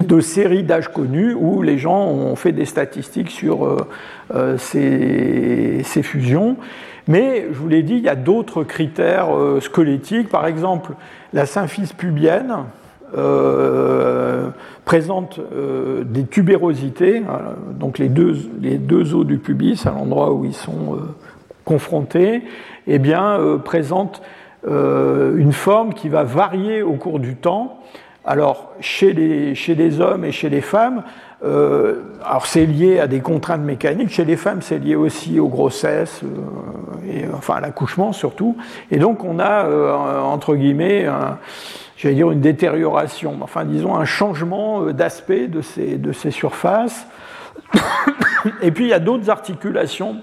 de séries d'âges connus où les gens ont fait des statistiques sur ces, ces, fusions. Mais je vous l'ai dit, il y a d'autres critères euh, squelettiques. Par exemple, la symphyse pubienne euh, présente euh, des tubérosités, donc les deux, os du pubis à l'endroit où ils sont confrontés, eh bien, présente une forme qui va varier au cours du temps. Alors, chez les hommes et chez les femmes, euh, alors c'est lié à des contraintes mécaniques. Chez les femmes, c'est lié aussi aux grossesses, euh, et, enfin à l'accouchement surtout. Et donc on a euh, entre guillemets, j'allais dire une détérioration, enfin disons un changement d'aspect de ces, de ces surfaces. Et puis il y a d'autres articulations.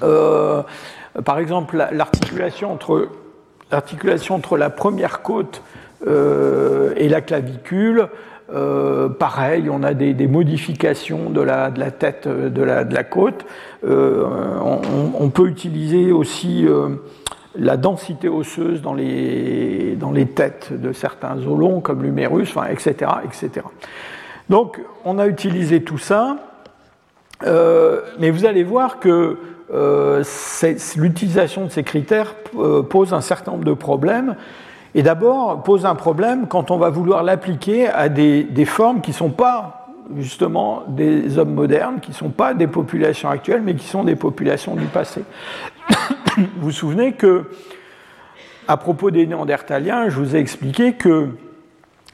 par exemple, l'articulation entre, entre la première côte et la clavicule. Pareil, on a des, modifications de la, tête de la, de la côte. On, on, peut utiliser aussi la densité osseuse dans les, têtes de certains os comme l'humérus, etc., etc. Donc on a utilisé tout ça, euh, mais vous allez voir que euh, l'utilisation de ces critères euh, pose un certain nombre de problèmes. Et d'abord, pose un problème quand on va vouloir l'appliquer à des, des formes qui ne sont pas justement des hommes modernes, qui ne sont pas des populations actuelles, mais qui sont des populations du passé. vous vous souvenez que, à propos des néandertaliens, je vous ai expliqué que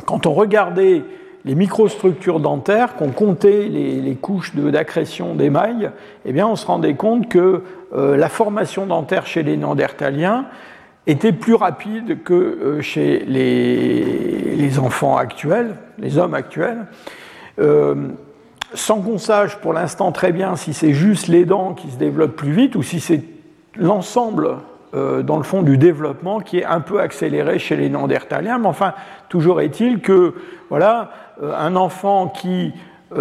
quand on regardait les microstructures dentaires, qu'on comptait les, couches d'accrétion d'émail, eh bien, on se rendait compte que euh, la formation dentaire chez les néandertaliens était plus rapide que euh, chez les, enfants actuels, les hommes actuels. Euh, sans qu'on sache pour l'instant très bien si c'est juste les dents qui se développent plus vite ou si c'est l'ensemble, euh, dans le fond, du développement qui est un peu accéléré chez les Néandertaliens. Mais enfin, toujours est-il que, voilà, un enfant qui,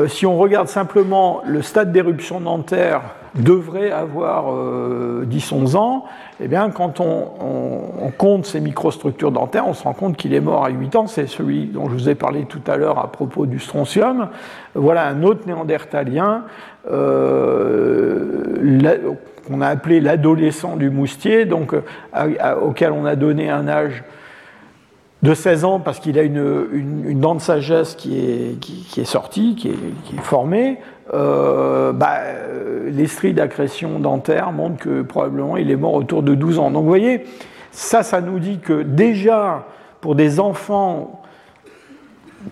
si on regarde simplement le stade d'éruption dentaire, devrait avoir 10-11 ans, eh bien, quand on, compte ces microstructures dentaires, on se rend compte qu'il est mort à 8 ans. C'est celui dont je vous ai parlé tout à l'heure à propos du strontium. Voilà un autre néandertalien. Euh, qu'on a appelé l'adolescent du moustier, donc, euh, auquel on a donné un âge de 16 ans parce qu'il a une, dent de sagesse qui est, qui, est sortie, qui est, formée. Euh, bah, d'accrétion dentaire montrent que probablement il est mort autour de 12 ans. Donc vous voyez, ça, ça nous dit que déjà pour des enfants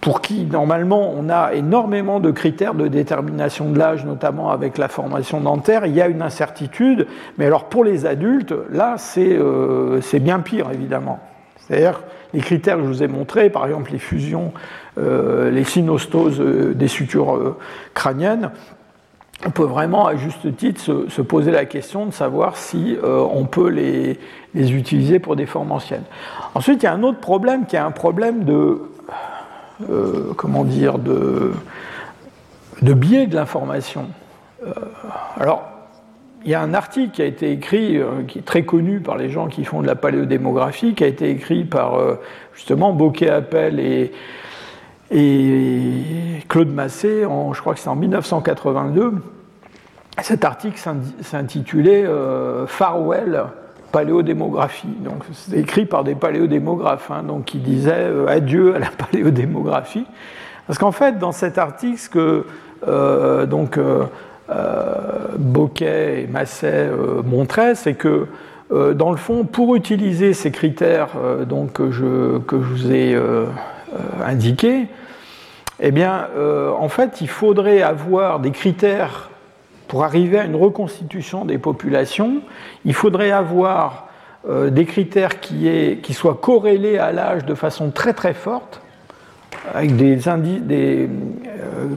pour qui normalement on a énormément de critères de détermination de l'âge, notamment avec la formation dentaire, il y a une incertitude, mais alors pour les adultes, là c'est euh, bien pire évidemment. C'est-à-dire les critères que je vous ai montrés, par exemple les fusions, euh, les synostoses euh, des sutures crâniennes, on peut vraiment à juste titre se, poser la question de savoir si on peut les, les utiliser pour des formes anciennes. Ensuite, il y a un autre problème qui est un problème de euh, comment dire, de, de biais de l'information. Euh, alors, il y a un article qui a été écrit, euh, qui est très connu par les gens qui font de la paléodémographie, qui a été écrit par justement Bocquet-Appel et, et Claude Massé, je crois que c'est en 1982. Cet article s'intitulait Farwell paléodémographie. Donc c'est écrit par des paléodémographes, hein, donc qui disaient euh, adieu à la paléodémographie. Parce qu'en fait, dans cet article, ce que euh, donc euh, Bocquet et Masset montraient, c'est que dans le fond, pour utiliser ces critères que, je, vous ai indiqués, eh bien, en fait, il faudrait avoir des critères pour arriver à une reconstitution des populations, il faudrait avoir euh, des critères qui, qui, soient corrélés à l'âge de façon très très forte, avec des, euh,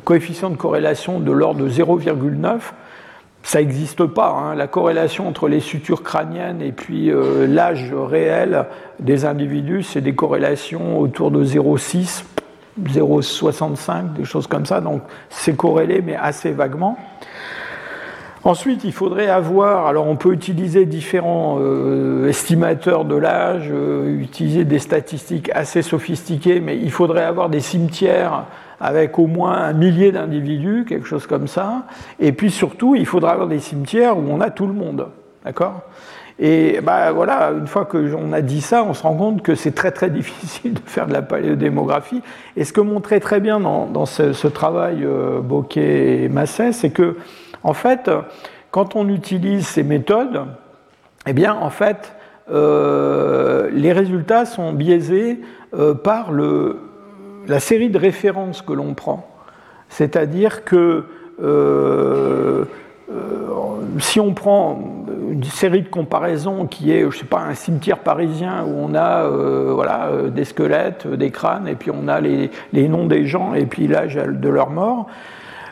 coefficients de corrélation de l'ordre de 0,9. Ça n'existe pas, hein. la corrélation entre les sutures crâniennes et puis euh, l'âge réel des individus, c'est des corrélations autour de 0,6, 0,65, des choses comme ça, donc c'est corrélé mais assez vaguement. Ensuite, il faudrait avoir, alors on peut utiliser différents euh, estimateurs de l'âge, euh, utiliser des statistiques assez sophistiquées, mais il faudrait avoir des cimetières avec au moins un millier d'individus, quelque chose comme ça. Et puis surtout, il faudra avoir des cimetières où on a tout le monde. D'accord? Et bah, voilà, une fois que on a dit ça, on se rend compte que c'est très très difficile de faire de la paléodémographie. Et ce que montrait très bien dans, ce, travail euh, Bocquet et Masset, c'est que en fait, quand on utilise ces méthodes, eh bien, en fait, euh, les résultats sont biaisés euh, par la série de références que l'on prend. C'est-à-dire que euh, si on prend une série de comparaisons qui est, je sais pas, un cimetière parisien où on a des squelettes, des crânes, et puis on a les noms des gens et puis l'âge de leur mort,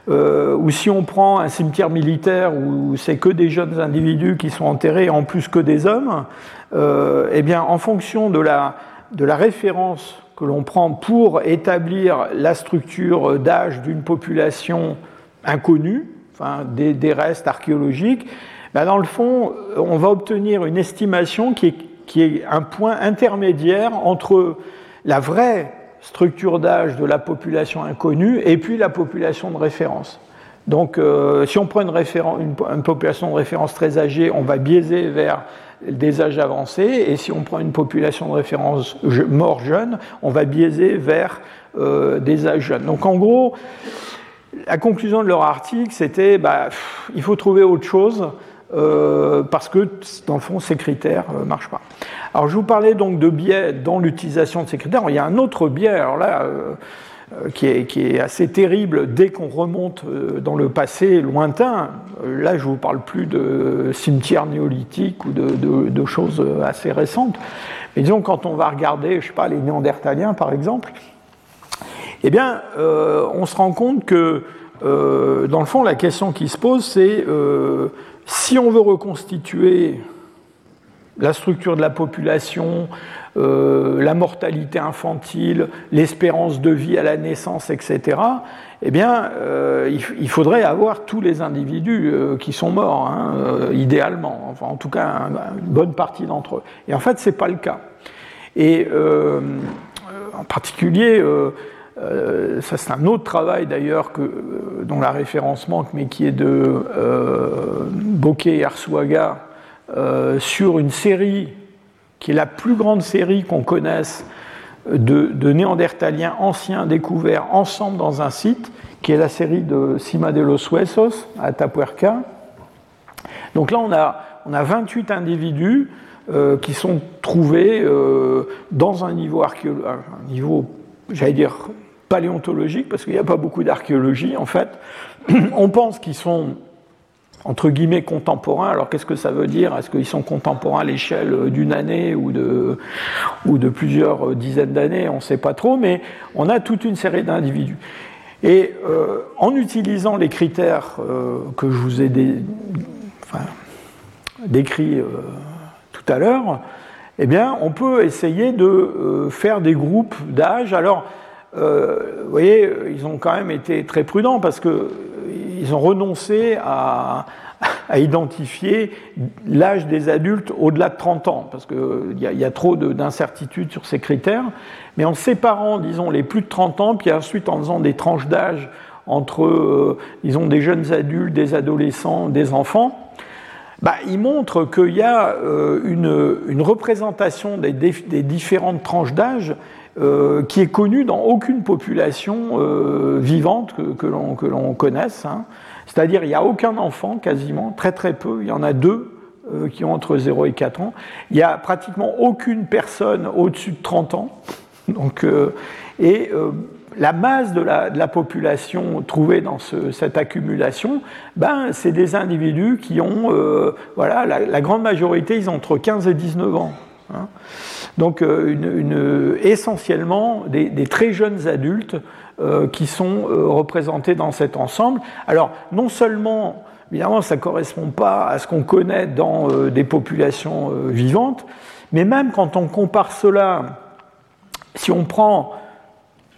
ou si on prend un cimetière militaire où c'est que des jeunes individus qui sont enterrés, en plus que des hommes, eh bien, en fonction de la, de la référence que l'on prend pour établir la structure d'âge d'une population inconnue, enfin, des, restes archéologiques, ben, dans le fond, on va obtenir une estimation qui est, qui est un point intermédiaire entre la vraie structure d'âge de la population inconnue et puis la population de référence. Donc, euh, si on prend une, population de référence très âgée, on va biaiser vers des âges avancés, et si on prend une population de référence mort jeune, on va biaiser vers euh, des âges jeunes. Donc en gros, la conclusion de leur article, c'était bah, il faut trouver autre chose. Euh, parce que dans le fond ces critères ne euh, marchent pas. Alors je vous parlais donc de biais dans l'utilisation de ces critères. il y a un autre biais, alors là, euh, qui est, assez terrible dès qu'on remonte dans le passé lointain. Là, je ne vous parle plus de cimetières néolithiques ou de, choses assez récentes. Mais disons, quand on va regarder, je sais pas, les Néandertaliens, par exemple, eh bien, on se rend compte que, dans le fond, la question qui se pose, c'est si on veut reconstituer la structure de la population, euh, la mortalité infantile, l'espérance de vie à la naissance, etc., eh bien, euh, il, faudrait avoir tous les individus euh, qui sont morts, hein, idéalement, en tout cas, une bonne partie d'entre eux. Et en fait, ce n'est pas le cas. Et en particulier, ça c'est un autre travail d'ailleurs dont la référence manque, mais qui est de Bokeh et Arsuaga sur une série qui est la plus grande série qu'on connaisse de, néandertaliens anciens découverts ensemble dans un site, qui est la série de Cima de los Huesos à Tapuerca. Donc là, on a, on a 28 individus euh, qui sont trouvés euh, dans un niveau, un niveau j'allais dire, paléontologique, parce qu'il n'y a pas beaucoup d'archéologie en fait. on pense qu'ils sont entre guillemets contemporains. Alors qu'est-ce que ça veut dire? Est-ce qu'ils sont contemporains à l'échelle d'une année ou de, plusieurs dizaines d'années? On ne sait pas trop, mais on a toute une série d'individus. Et euh, en utilisant les critères euh, que je vous ai décrits euh, tout à l'heure, eh bien, on peut essayer de faire des groupes d'âge. Alors, vous voyez, ils ont quand même été très prudents parce que ils ont renoncé à, identifier l'âge des adultes au-delà de 30 ans, parce qu'il y, y, a trop d'incertitudes sur ces critères, mais en séparant, disons, les plus de 30 ans, puis ensuite en faisant des tranches d'âge entre, euh, disons, des jeunes adultes, des adolescents, des enfants, bah, ils montrent qu'il y a euh, une, représentation des, différentes tranches d'âge euh, qui est connu dans aucune population euh, vivante que, que l'on connaisse. Hein. C'est-à-dire il n'y a aucun enfant quasiment, très très peu, il y en a deux euh, qui ont entre 0 et 4 ans. Il n'y a pratiquement aucune personne au-dessus de 30 ans. Donc, et la masse de la, population trouvée dans ce, cette accumulation, ben, c'est des individus qui ont, voilà, la, la, grande majorité, ils ont entre 15 et 19 ans. Hein. Donc euh, une, essentiellement des, très jeunes adultes euh, qui sont euh, représentés dans cet ensemble. Alors non seulement, évidemment, ça ne correspond pas à ce qu'on connaît dans des populations vivantes, mais même quand on compare cela, si on prend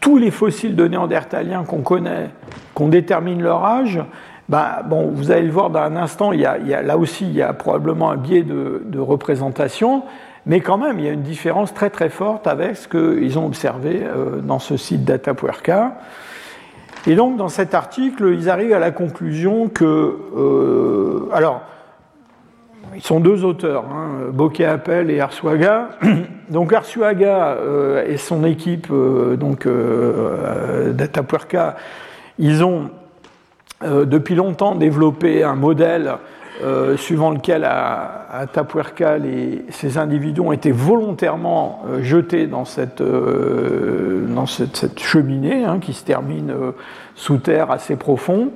tous les fossiles de néandertaliens qu'on connaît, qu'on détermine leur âge, ben, bon, vous allez le voir dans un instant, il y a, là aussi, il y a probablement un biais de représentation, mais quand même, il y a une différence très très forte avec ce qu'ils ont observé euh, dans ce site d'Atapuerca. Et donc, dans cet article, ils arrivent à la conclusion que. Euh, alors, ils sont deux auteurs, hein, Bokeh Appel et Arsuaga. Donc, Arsuaga euh, et son équipe donc d'Atapuerca, ils ont depuis longtemps développé un modèle euh, suivant lequel à, Tapuerca, ces individus ont été volontairement euh, jetés dans cette, euh, cheminée hein, qui se termine sous terre assez profond.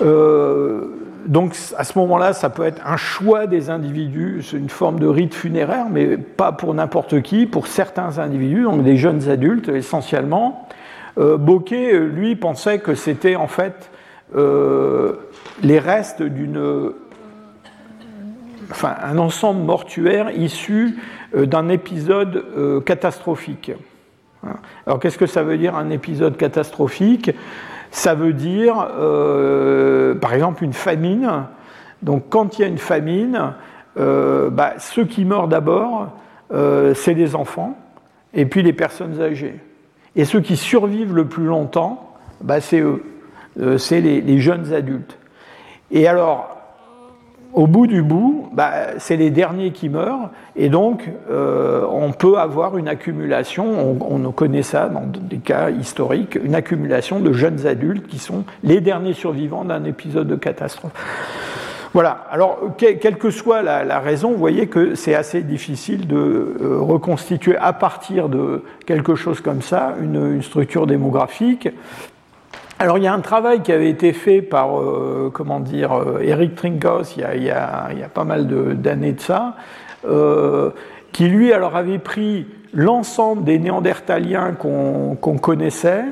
donc à ce moment-là, ça peut être un choix des individus, c'est une forme de rite funéraire, mais pas pour n'importe qui, pour certains individus, donc des jeunes adultes essentiellement. Bocquet, lui, pensait que c'était en fait les restes d'une ensemble mortuaire issu d'un épisode catastrophique. Alors qu'est-ce que ça veut dire un épisode catastrophique? Ça veut dire, par exemple, une famine. Donc quand il y a une famine, bah, ceux qui meurent d'abord, c'est les enfants et puis les personnes âgées. Et ceux qui survivent le plus longtemps, bah, c'est eux, euh, c'est les, jeunes adultes. Et alors, au bout du bout, bah, c'est les derniers qui meurent, et donc euh, on peut avoir une accumulation, on, on, connaît ça dans des cas historiques, une accumulation de jeunes adultes qui sont les derniers survivants d'un épisode de catastrophe. Voilà, alors quelle que soit la, raison, vous voyez que c'est assez difficile de euh, reconstituer à partir de quelque chose comme ça une, structure démographique. Alors il y a un travail qui avait été fait par, euh, comment dire, euh, Eric Trinkhaus il y a, pas mal d'années de, ça, qui lui alors avait pris l'ensemble des néandertaliens qu'on connaissait,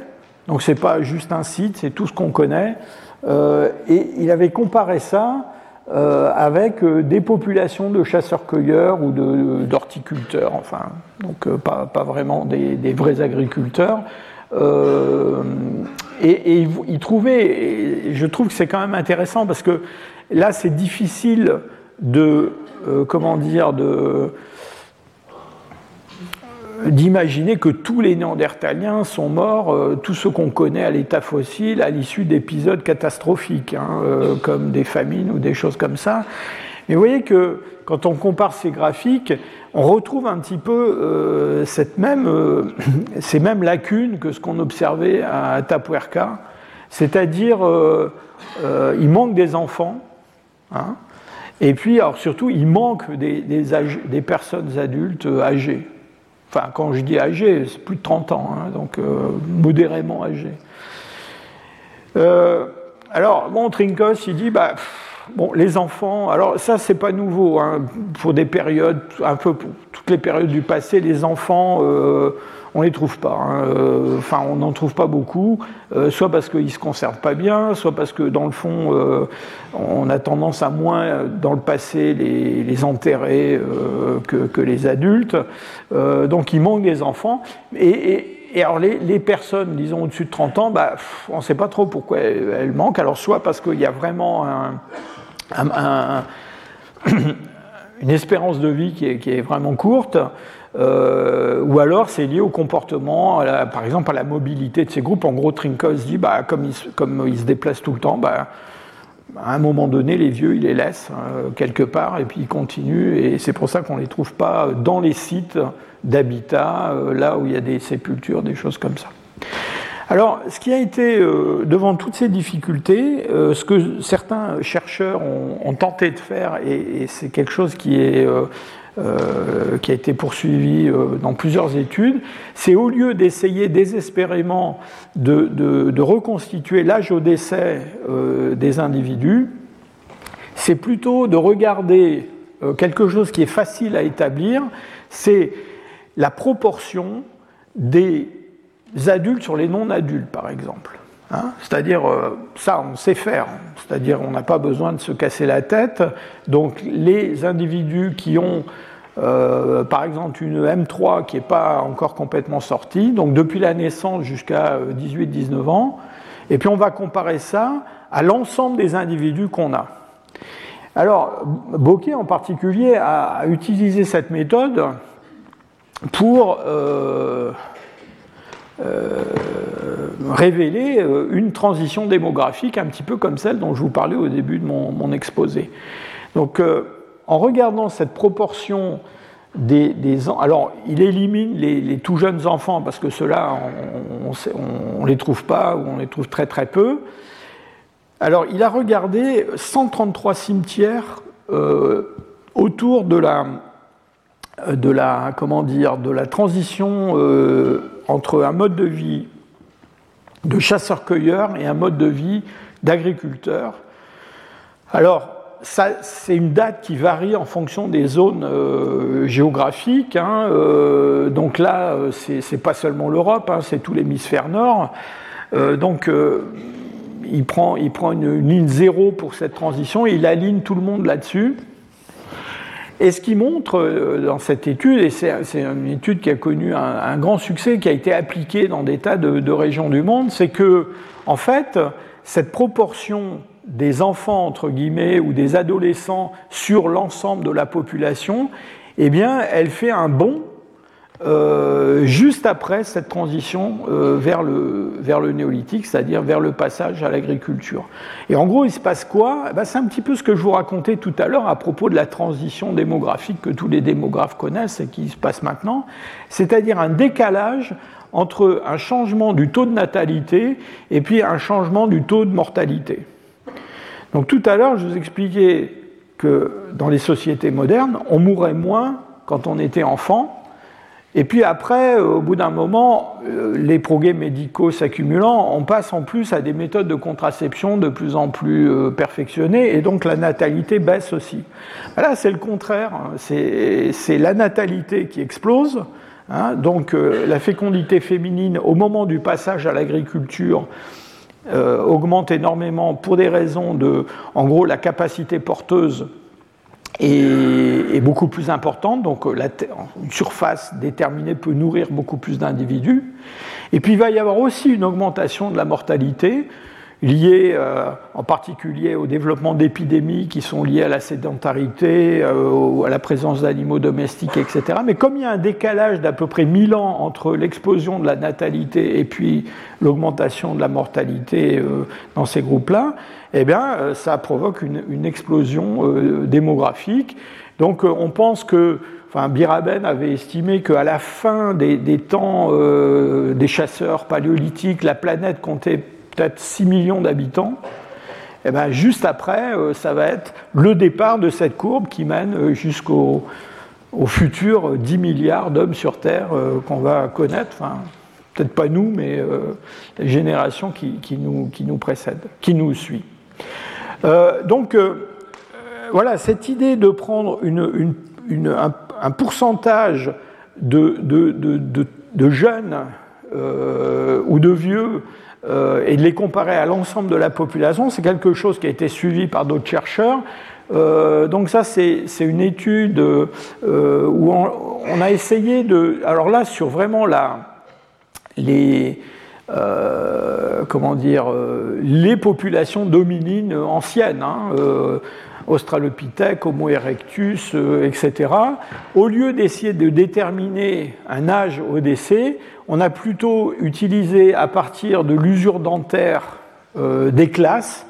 donc c'est pas juste un site, c'est tout ce qu'on connaît, et il avait comparé ça euh, avec euh, des populations de chasseurs-cueilleurs ou d'horticulteurs, enfin, donc euh, pas, pas, vraiment des, vrais agriculteurs. Et, il trouvait, je trouve que c'est quand même intéressant parce que là c'est difficile de, comment dire, de d'imaginer que tous les néandertaliens sont morts, euh, tous ceux qu'on connaît à l'état fossile, à l'issue d'épisodes catastrophiques, hein, euh, comme des famines ou des choses comme ça. Mais vous voyez que quand on compare ces graphiques, on retrouve un petit peu euh, cette même, ces mêmes lacunes que ce qu'on observait à Atapuerca, c'est-à-dire il manque des enfants, hein, et puis alors surtout il manque des, personnes adultes âgées. Enfin, quand je dis âgé, c'est plus de 30 ans, hein, donc euh, modérément âgé. Euh, alors, bon, Trinkos, il dit, bah, bon, les enfants, alors ça, c'est pas nouveau, hein, pour des périodes, un peu pour toutes les périodes du passé, les enfants, euh, on les trouve pas. Hein. Euh, enfin, on n'en trouve pas beaucoup, euh, soit parce qu'ils se conservent pas bien, soit parce que dans le fond, euh, on a tendance à moins, dans le passé, les, enterrer que, les adultes. donc, il manque des enfants. Et, alors, les, personnes, disons, au-dessus de 30 ans, bah, on ne sait pas trop pourquoi elles manquent. Alors, soit parce qu'il y a vraiment une espérance de vie qui est vraiment courte, euh, ou alors c'est lié au comportement, par exemple à la mobilité de ces groupes. En gros, Trinkos dit, bah, comme, ils, comme ils se déplacent tout le temps, bah, à un moment donné, les vieux, ils les laissent hein, quelque part et puis ils continuent. Et c'est pour ça qu'on ne les trouve pas dans les sites d'habitat, euh, là où il y a des sépultures, des choses comme ça. Alors, ce qui a été, euh, devant toutes ces difficultés, ce que certains chercheurs ont, tenté de faire, et, c'est quelque chose qui euh, a été poursuivi euh, dans plusieurs études, c'est au lieu d'essayer désespérément de, reconstituer l'âge au décès euh, des individus, c'est plutôt de regarder quelque chose qui est facile à établir, c'est la proportion des adultes sur les non-adultes, par exemple. Hein. c'est-à-dire, ça, on sait faire. C'est-à-dire, on n'a pas besoin de se casser la tête. Donc, les individus qui ont euh, par exemple une M3 qui n'est pas encore complètement sortie, donc depuis la naissance jusqu'à 18-19 euh, ans, et puis on va comparer ça à l'ensemble des individus qu'on a. Alors, Bocquet en particulier a, utilisé cette méthode pour euh, révéler une transition démographique un petit peu comme celle dont je vous parlais au début de mon, exposé. Donc, en regardant cette proportion des, alors il élimine les, tout jeunes enfants parce que ceux-là on ne les trouve pas ou on les trouve très très peu. Alors il a regardé 133 cimetières euh, autour de la, de la, comment dire, de la transition euh, entre un mode de vie de chasseur-cueilleur et un mode de vie d'agriculteur. Alors c'est une date qui varie en fonction des zones euh, géographiques. Hein, donc là, c'est pas seulement l'Europe, hein, c'est tout l'hémisphère nord. donc il prend, il prend une, ligne zéro pour cette transition et il aligne tout le monde là-dessus. Et ce qui montre euh, dans cette étude, et c'est une étude qui a connu un, grand succès, qui a été appliquée dans des tas de, régions du monde, c'est que, en fait, cette proportion des enfants, entre guillemets, ou des adolescents sur l'ensemble de la population, eh bien, elle fait un bond euh, juste après cette transition euh, vers, le, vers le néolithique, c'est-à-dire vers le passage à l'agriculture. Et en gros, il se passe quoi? Eh ben, C'est un petit peu ce que je vous racontais tout à l'heure à propos de la transition démographique que tous les démographes connaissent et qui se passe maintenant, c'est-à-dire un décalage entre un changement du taux de natalité et puis un changement du taux de mortalité. Donc tout à l'heure, je vous expliquais que dans les sociétés modernes, on mourrait moins quand on était enfant et puis après, euh, au bout d'un moment, euh, les progrès médicaux s'accumulant, on passe en plus à des méthodes de contraception de plus en plus euh, perfectionnées, et donc la natalité baisse aussi. Là, c'est le contraire. Hein. C'est la natalité qui explose. Hein. Donc la fécondité féminine, au moment du passage à l'agriculture, augmente énormément pour des raisons de, en gros, la capacité porteuse est, beaucoup plus importante, donc euh, une surface déterminée peut nourrir beaucoup plus d'individus. Et puis il va y avoir aussi une augmentation de la mortalité liée euh, en particulier au développement d'épidémies qui sont liées à la sédentarité, euh, à la présence d'animaux domestiques, etc. Mais comme il y a un décalage d'à peu près 1000 ans entre l'explosion de la natalité et puis l'augmentation de la mortalité dans ces groupes-là, eh bien, euh, ça provoque une, explosion euh, démographique. Donc, euh, on pense que, enfin, Biraben avait estimé qu'à la fin des, temps des chasseurs paléolithiques, la planète comptait peut-être 6 millions d'habitants. Et eh bien, juste après, ça va être le départ de cette courbe qui mène jusqu'au au futur 10 milliards d'hommes sur Terre qu'on va connaître. Enfin, peut-être pas nous, mais les générations qui, nous, qui nous précèdent, qui nous suivent. Euh, donc, euh, voilà, cette idée de prendre un, pourcentage de, jeunes euh, ou de vieux et de les comparer à l'ensemble de la population, c'est quelque chose qui a été suivi par d'autres chercheurs. donc ça, c'est une étude où on, a essayé de... Alors là, sur vraiment la, les, comment dire, euh, les populations dominines anciennes, hein, euh, Australopithèque, Homo erectus, etc. Au lieu d'essayer de déterminer un âge au décès, on a plutôt utilisé à partir de l'usure dentaire des classes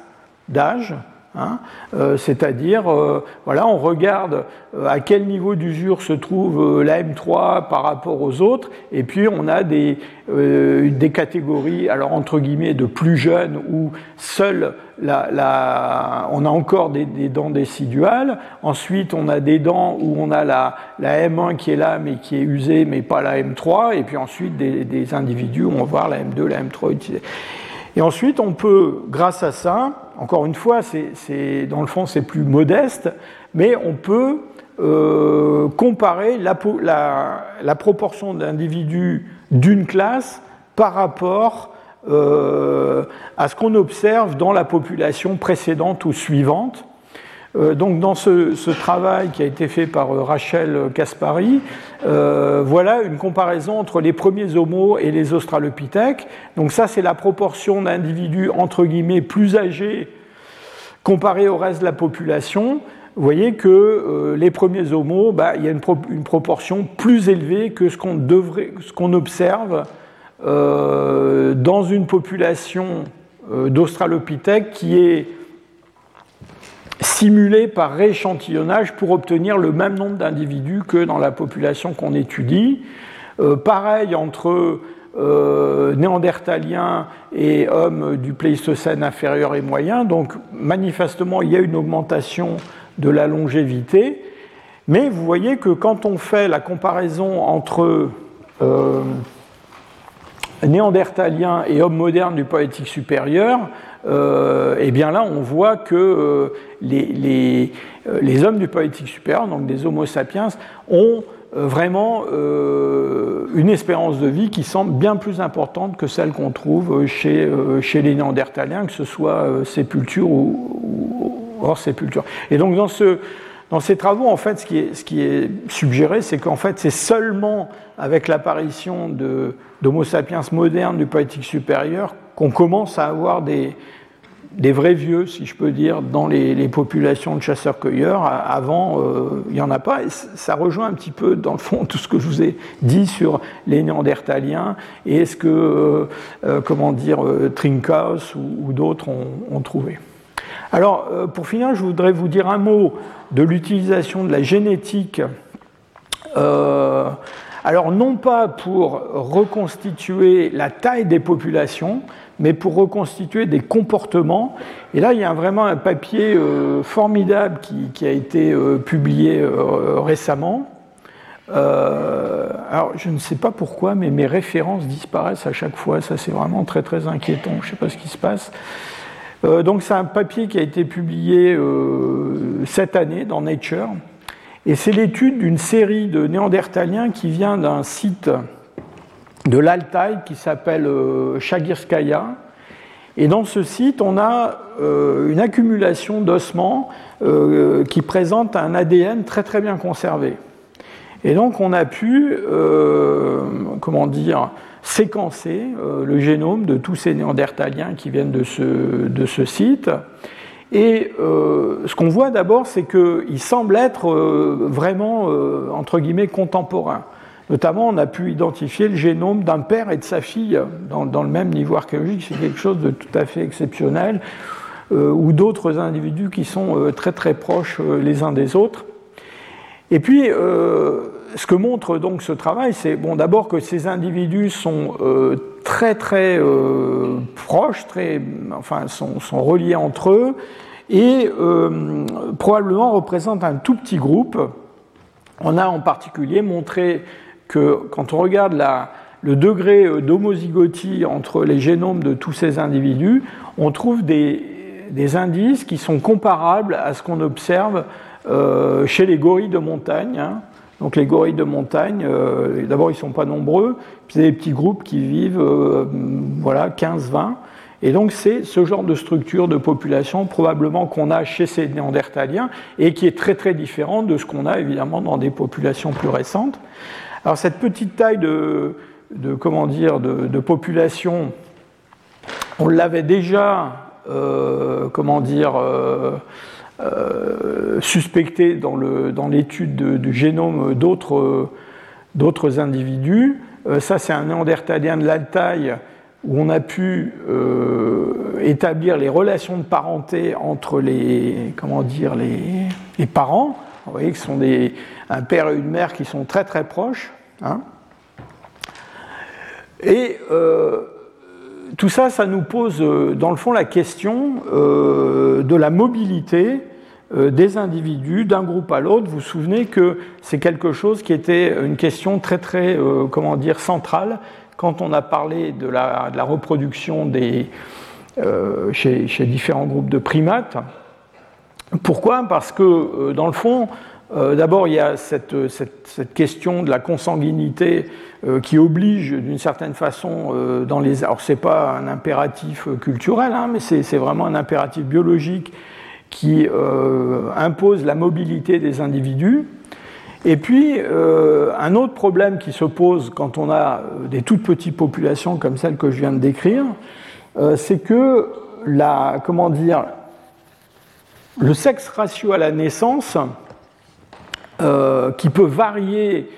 d'âge Hein, euh, c'est-à-dire, euh, voilà, on regarde euh, à quel niveau d'usure se trouve la M3 par rapport aux autres, et puis on a des, des catégories, alors entre guillemets, de plus jeunes où seul la, on a encore des, dents déciduales. Ensuite, on a des dents où on a la, la, M1 qui est là, mais qui est usée, mais pas la M3. Et puis ensuite, des, des individus où on va voir la M2, la M3 utilisée. Et ensuite, on peut, grâce à ça, encore une fois, c'est, dans le fond, c'est plus modeste, mais on peut euh, comparer la, proportion d'individus d'une classe par rapport euh, à ce qu'on observe dans la population précédente ou suivante. Euh, donc dans ce, travail qui a été fait par euh, Rachel Kaspari, euh, voilà une comparaison entre les premiers homos et les australopithèques. Donc ça c'est la proportion d'individus entre guillemets plus âgés comparés au reste de la population. Vous voyez que les premiers homos, bah, il y a une, proportion plus élevée que ce qu'on observe dans une population d'australopithèques qui est simulé par rééchantillonnage pour obtenir le même nombre d'individus que dans la population qu'on étudie. Euh, pareil entre euh, néandertaliens et hommes du Pléistocène inférieur et moyen. Donc manifestement, il y a une augmentation de la longévité. Mais vous voyez que quand on fait la comparaison entre euh, néandertalien et homme moderne du poétique supérieur, euh, eh bien là on voit que euh, les, les, hommes du poétique supérieur, donc des Homo sapiens, ont vraiment une espérance de vie qui semble bien plus importante que celle qu'on trouve chez, chez les néandertaliens, que ce soit sépulture ou, ou, hors sépulture. Et donc dans ce, dans ces travaux, en fait, ce qui est, suggéré, c'est qu'en fait, c'est seulement avec l'apparition d'Homo sapiens modernes du poétique supérieur qu'on commence à avoir des, vrais vieux, si je peux dire, dans les, populations de chasseurs-cueilleurs. Avant, euh, il n'y en a pas. Ça rejoint un petit peu, dans le fond, tout ce que je vous ai dit sur les néandertaliens et ce que, euh, euh, comment dire, Trinkaus ou, d'autres ont trouvé. Alors, euh, pour finir, je voudrais vous dire un mot de l'utilisation de la génétique. Euh, alors, non pas pour reconstituer la taille des populations, mais pour reconstituer des comportements. Et là, il y a vraiment un papier euh, formidable qui, a été publié récemment. alors, je ne sais pas pourquoi, mais mes références disparaissent à chaque fois. Ça, c'est vraiment très, très inquiétant. Je ne sais pas ce qui se passe. Euh, donc c'est un papier qui a été publié euh, cette année dans Nature, et c'est l'étude d'une série de néandertaliens qui vient d'un site de l'Altaï qui s'appelle euh, Chagirskaya. Et dans ce site, on a une accumulation d'ossements qui présente un ADN très très bien conservé. Et donc on a pu, comment dire, séquencer euh, le génome de tous ces néandertaliens qui viennent de ce, de ce site. Et euh, ce qu'on voit d'abord, c'est qu'ils semblent être euh, vraiment, entre guillemets, contemporains. Notamment, on a pu identifier le génome d'un père et de sa fille dans, dans le même niveau archéologique. C'est quelque chose de tout à fait exceptionnel. ou d'autres individus qui sont très très proches les uns des autres. Et puis, ce que montre donc ce travail, c'est bon, d'abord que ces individus sont euh, très très euh, proches, très, enfin, sont, reliés entre eux, et euh, probablement représentent un tout petit groupe. On a en particulier montré que quand on regarde la, le degré d'homozygotie entre les génomes de tous ces individus, on trouve des, indices qui sont comparables à ce qu'on observe chez les gorilles de montagne. Hein. Donc les gorilles de montagne, euh, d'abord ils ne sont pas nombreux, c'est des petits groupes qui vivent euh, voilà, 15-20. Et donc c'est ce genre de structure de population probablement qu'on a chez ces néandertaliens et qui est très très différent de ce qu'on a évidemment dans des populations plus récentes. Alors cette petite taille de, comment dire, de, population, on l'avait déjà, euh, comment dire, euh, suspectés dans l'étude dans du génome d'autres individus. Euh, ça, c'est un néandertalien de l'Altaï où on a pu euh, établir les relations de parenté entre les, comment dire, les, parents. Vous voyez que ce sont des, un père et une mère qui sont très très proches. Hein. Et tout ça, ça nous pose dans le fond la question de la mobilité euh, des individus d'un groupe à l'autre. Vous vous souvenez que c'est quelque chose qui était une question très très euh, comment dire centrale quand on a parlé de la, reproduction euh, chez, différents groupes de primates. Pourquoi? Parce que dans le fond, d'abord il y a cette, question de la consanguinité qui oblige d'une certaine façon dans les. Alors c'est pas un impératif culturel, hein, mais c'est vraiment un impératif biologique qui euh, impose la mobilité des individus. Et puis, euh, un autre problème qui se pose quand on a euh, des toutes petites populations comme celle que je viens de décrire, c'est que la, comment dire, le sexe ratio à la naissance, qui peut varier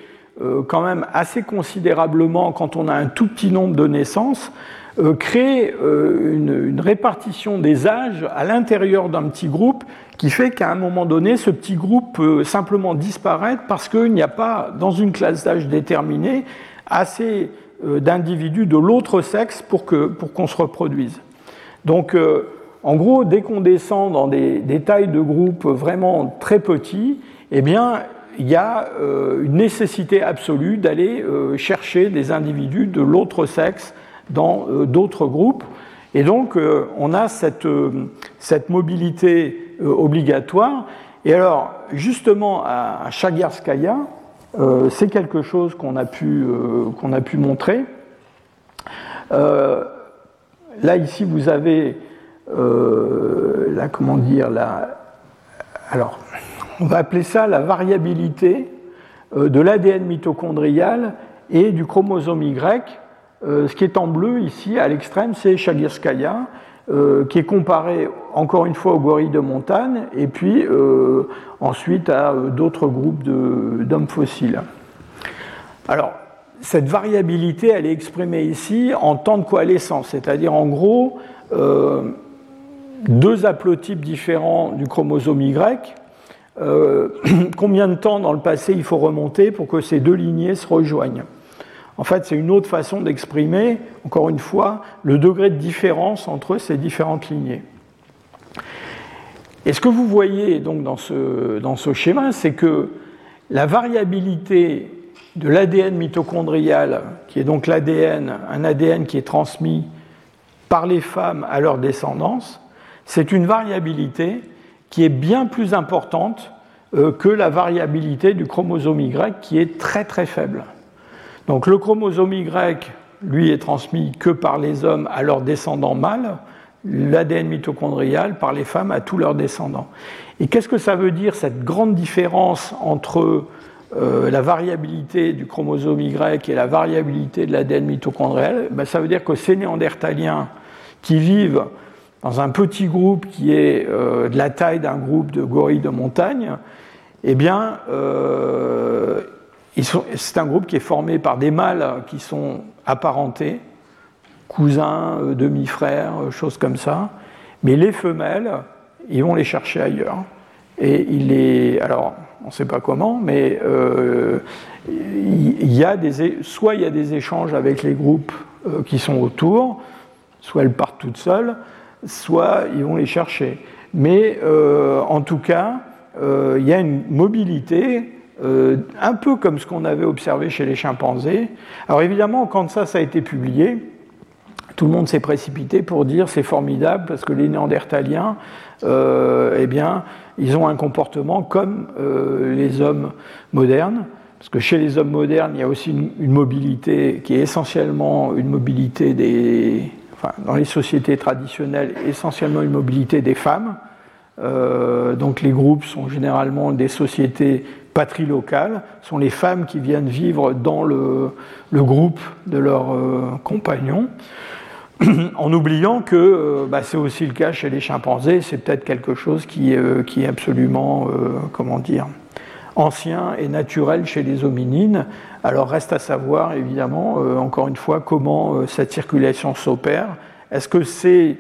quand même assez considérablement quand on a un tout petit nombre de naissances, euh, crée euh, une, répartition des âges à l'intérieur d'un petit groupe qui fait qu'à un moment donné, ce petit groupe peut simplement disparaître parce qu'il n'y a pas, dans une classe d'âge déterminée, assez euh, d'individus de l'autre sexe pour qu'on pour se reproduise. Donc, en gros, dès qu'on descend dans des, des, tailles de groupe vraiment très petits, eh bien, il y a une nécessité absolue d'aller chercher des individus de l'autre sexe dans d'autres groupes. Et donc, on a cette, cette mobilité obligatoire. Et alors, justement, à Chagarskaya, c'est quelque chose qu'on a, pu, a pu montrer. là, ici, vous avez la, comment dire, la, alors, on va appeler ça la variabilité euh, de l'ADN mitochondrial et du chromosome Y. Euh, ce qui est en bleu ici, à l'extrême, c'est Chagirskaya, euh, qui est comparé encore une fois au gorille de montagne et puis ensuite à d'autres groupes d'hommes fossiles. Alors, cette variabilité, elle est exprimée ici en temps de coalescence, c'est-à-dire en gros deux haplotypes différents du chromosome Y euh, combien de temps dans le passé il faut remonter pour que ces deux lignées se rejoignent? En fait, c'est une autre façon d'exprimer, encore une fois, le degré de différence entre ces différentes lignées. Et ce que vous voyez donc dans ce, dans ce schéma, c'est que la variabilité de l'ADN mitochondrial, qui est donc l'ADN, un ADN qui est transmis par les femmes à leur descendance, c'est une variabilité qui est bien plus importante euh, que la variabilité du chromosome Y qui est très très faible. Donc le chromosome Y, lui, est transmis que par les hommes à leurs descendants mâles, l'ADN mitochondrial par les femmes à tous leurs descendants. Et qu'est-ce que ça veut dire cette grande différence entre euh, la variabilité du chromosome Y et la variabilité de l'ADN mitochondrial? Ben, Ça veut dire que ces néandertaliens qui vivent dans un petit groupe qui est euh, de la taille d'un groupe de gorilles de montagne, eh bien, euh, c'est un groupe qui est formé par des mâles qui sont apparentés, cousins, euh, demi-frères, choses comme ça, mais les femelles, ils vont les chercher ailleurs. Et il est, alors, on ne sait pas comment, mais il y a des, soit il y a des échanges avec les groupes qui sont autour, soit elles partent toutes seules, soit ils vont les chercher. Mais euh, en tout cas, euh, il y a une mobilité euh, un peu comme ce qu'on avait observé chez les chimpanzés. Alors évidemment, quand ça, ça a été publié, tout le monde s'est précipité pour dire c'est formidable parce que les Néandertaliens, eh bien, ils ont un comportement comme les hommes modernes. Parce que chez les hommes modernes, il y a aussi une mobilité qui est essentiellement une mobilité des, dans les sociétés traditionnelles, essentiellement une mobilité des femmes. Euh, donc les groupes sont généralement des sociétés patrilocales, sont les femmes qui viennent vivre dans le, groupe de leurs euh, compagnons, en oubliant que euh, bah, c'est aussi le cas chez les chimpanzés, c'est peut-être quelque chose qui, qui est absolument, comment dire, ancien et naturel chez les hominines. Alors reste à savoir, évidemment, euh, encore une fois, comment euh, cette circulation s'opère. Est-ce que c'est,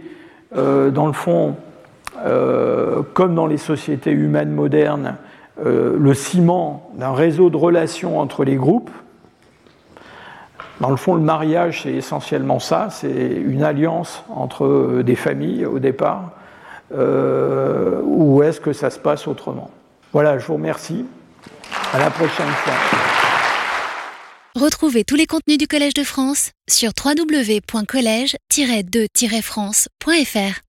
euh, dans le fond, comme dans les sociétés humaines modernes, le ciment d'un réseau de relations entre les groupes? Dans le fond, le mariage, c'est essentiellement ça, c'est une alliance entre des familles au départ, ou est-ce que ça se passe autrement? Voilà, je vous remercie. À la prochaine fois. Retrouvez tous les contenus du Collège de France sur www.colège-2-france.fr.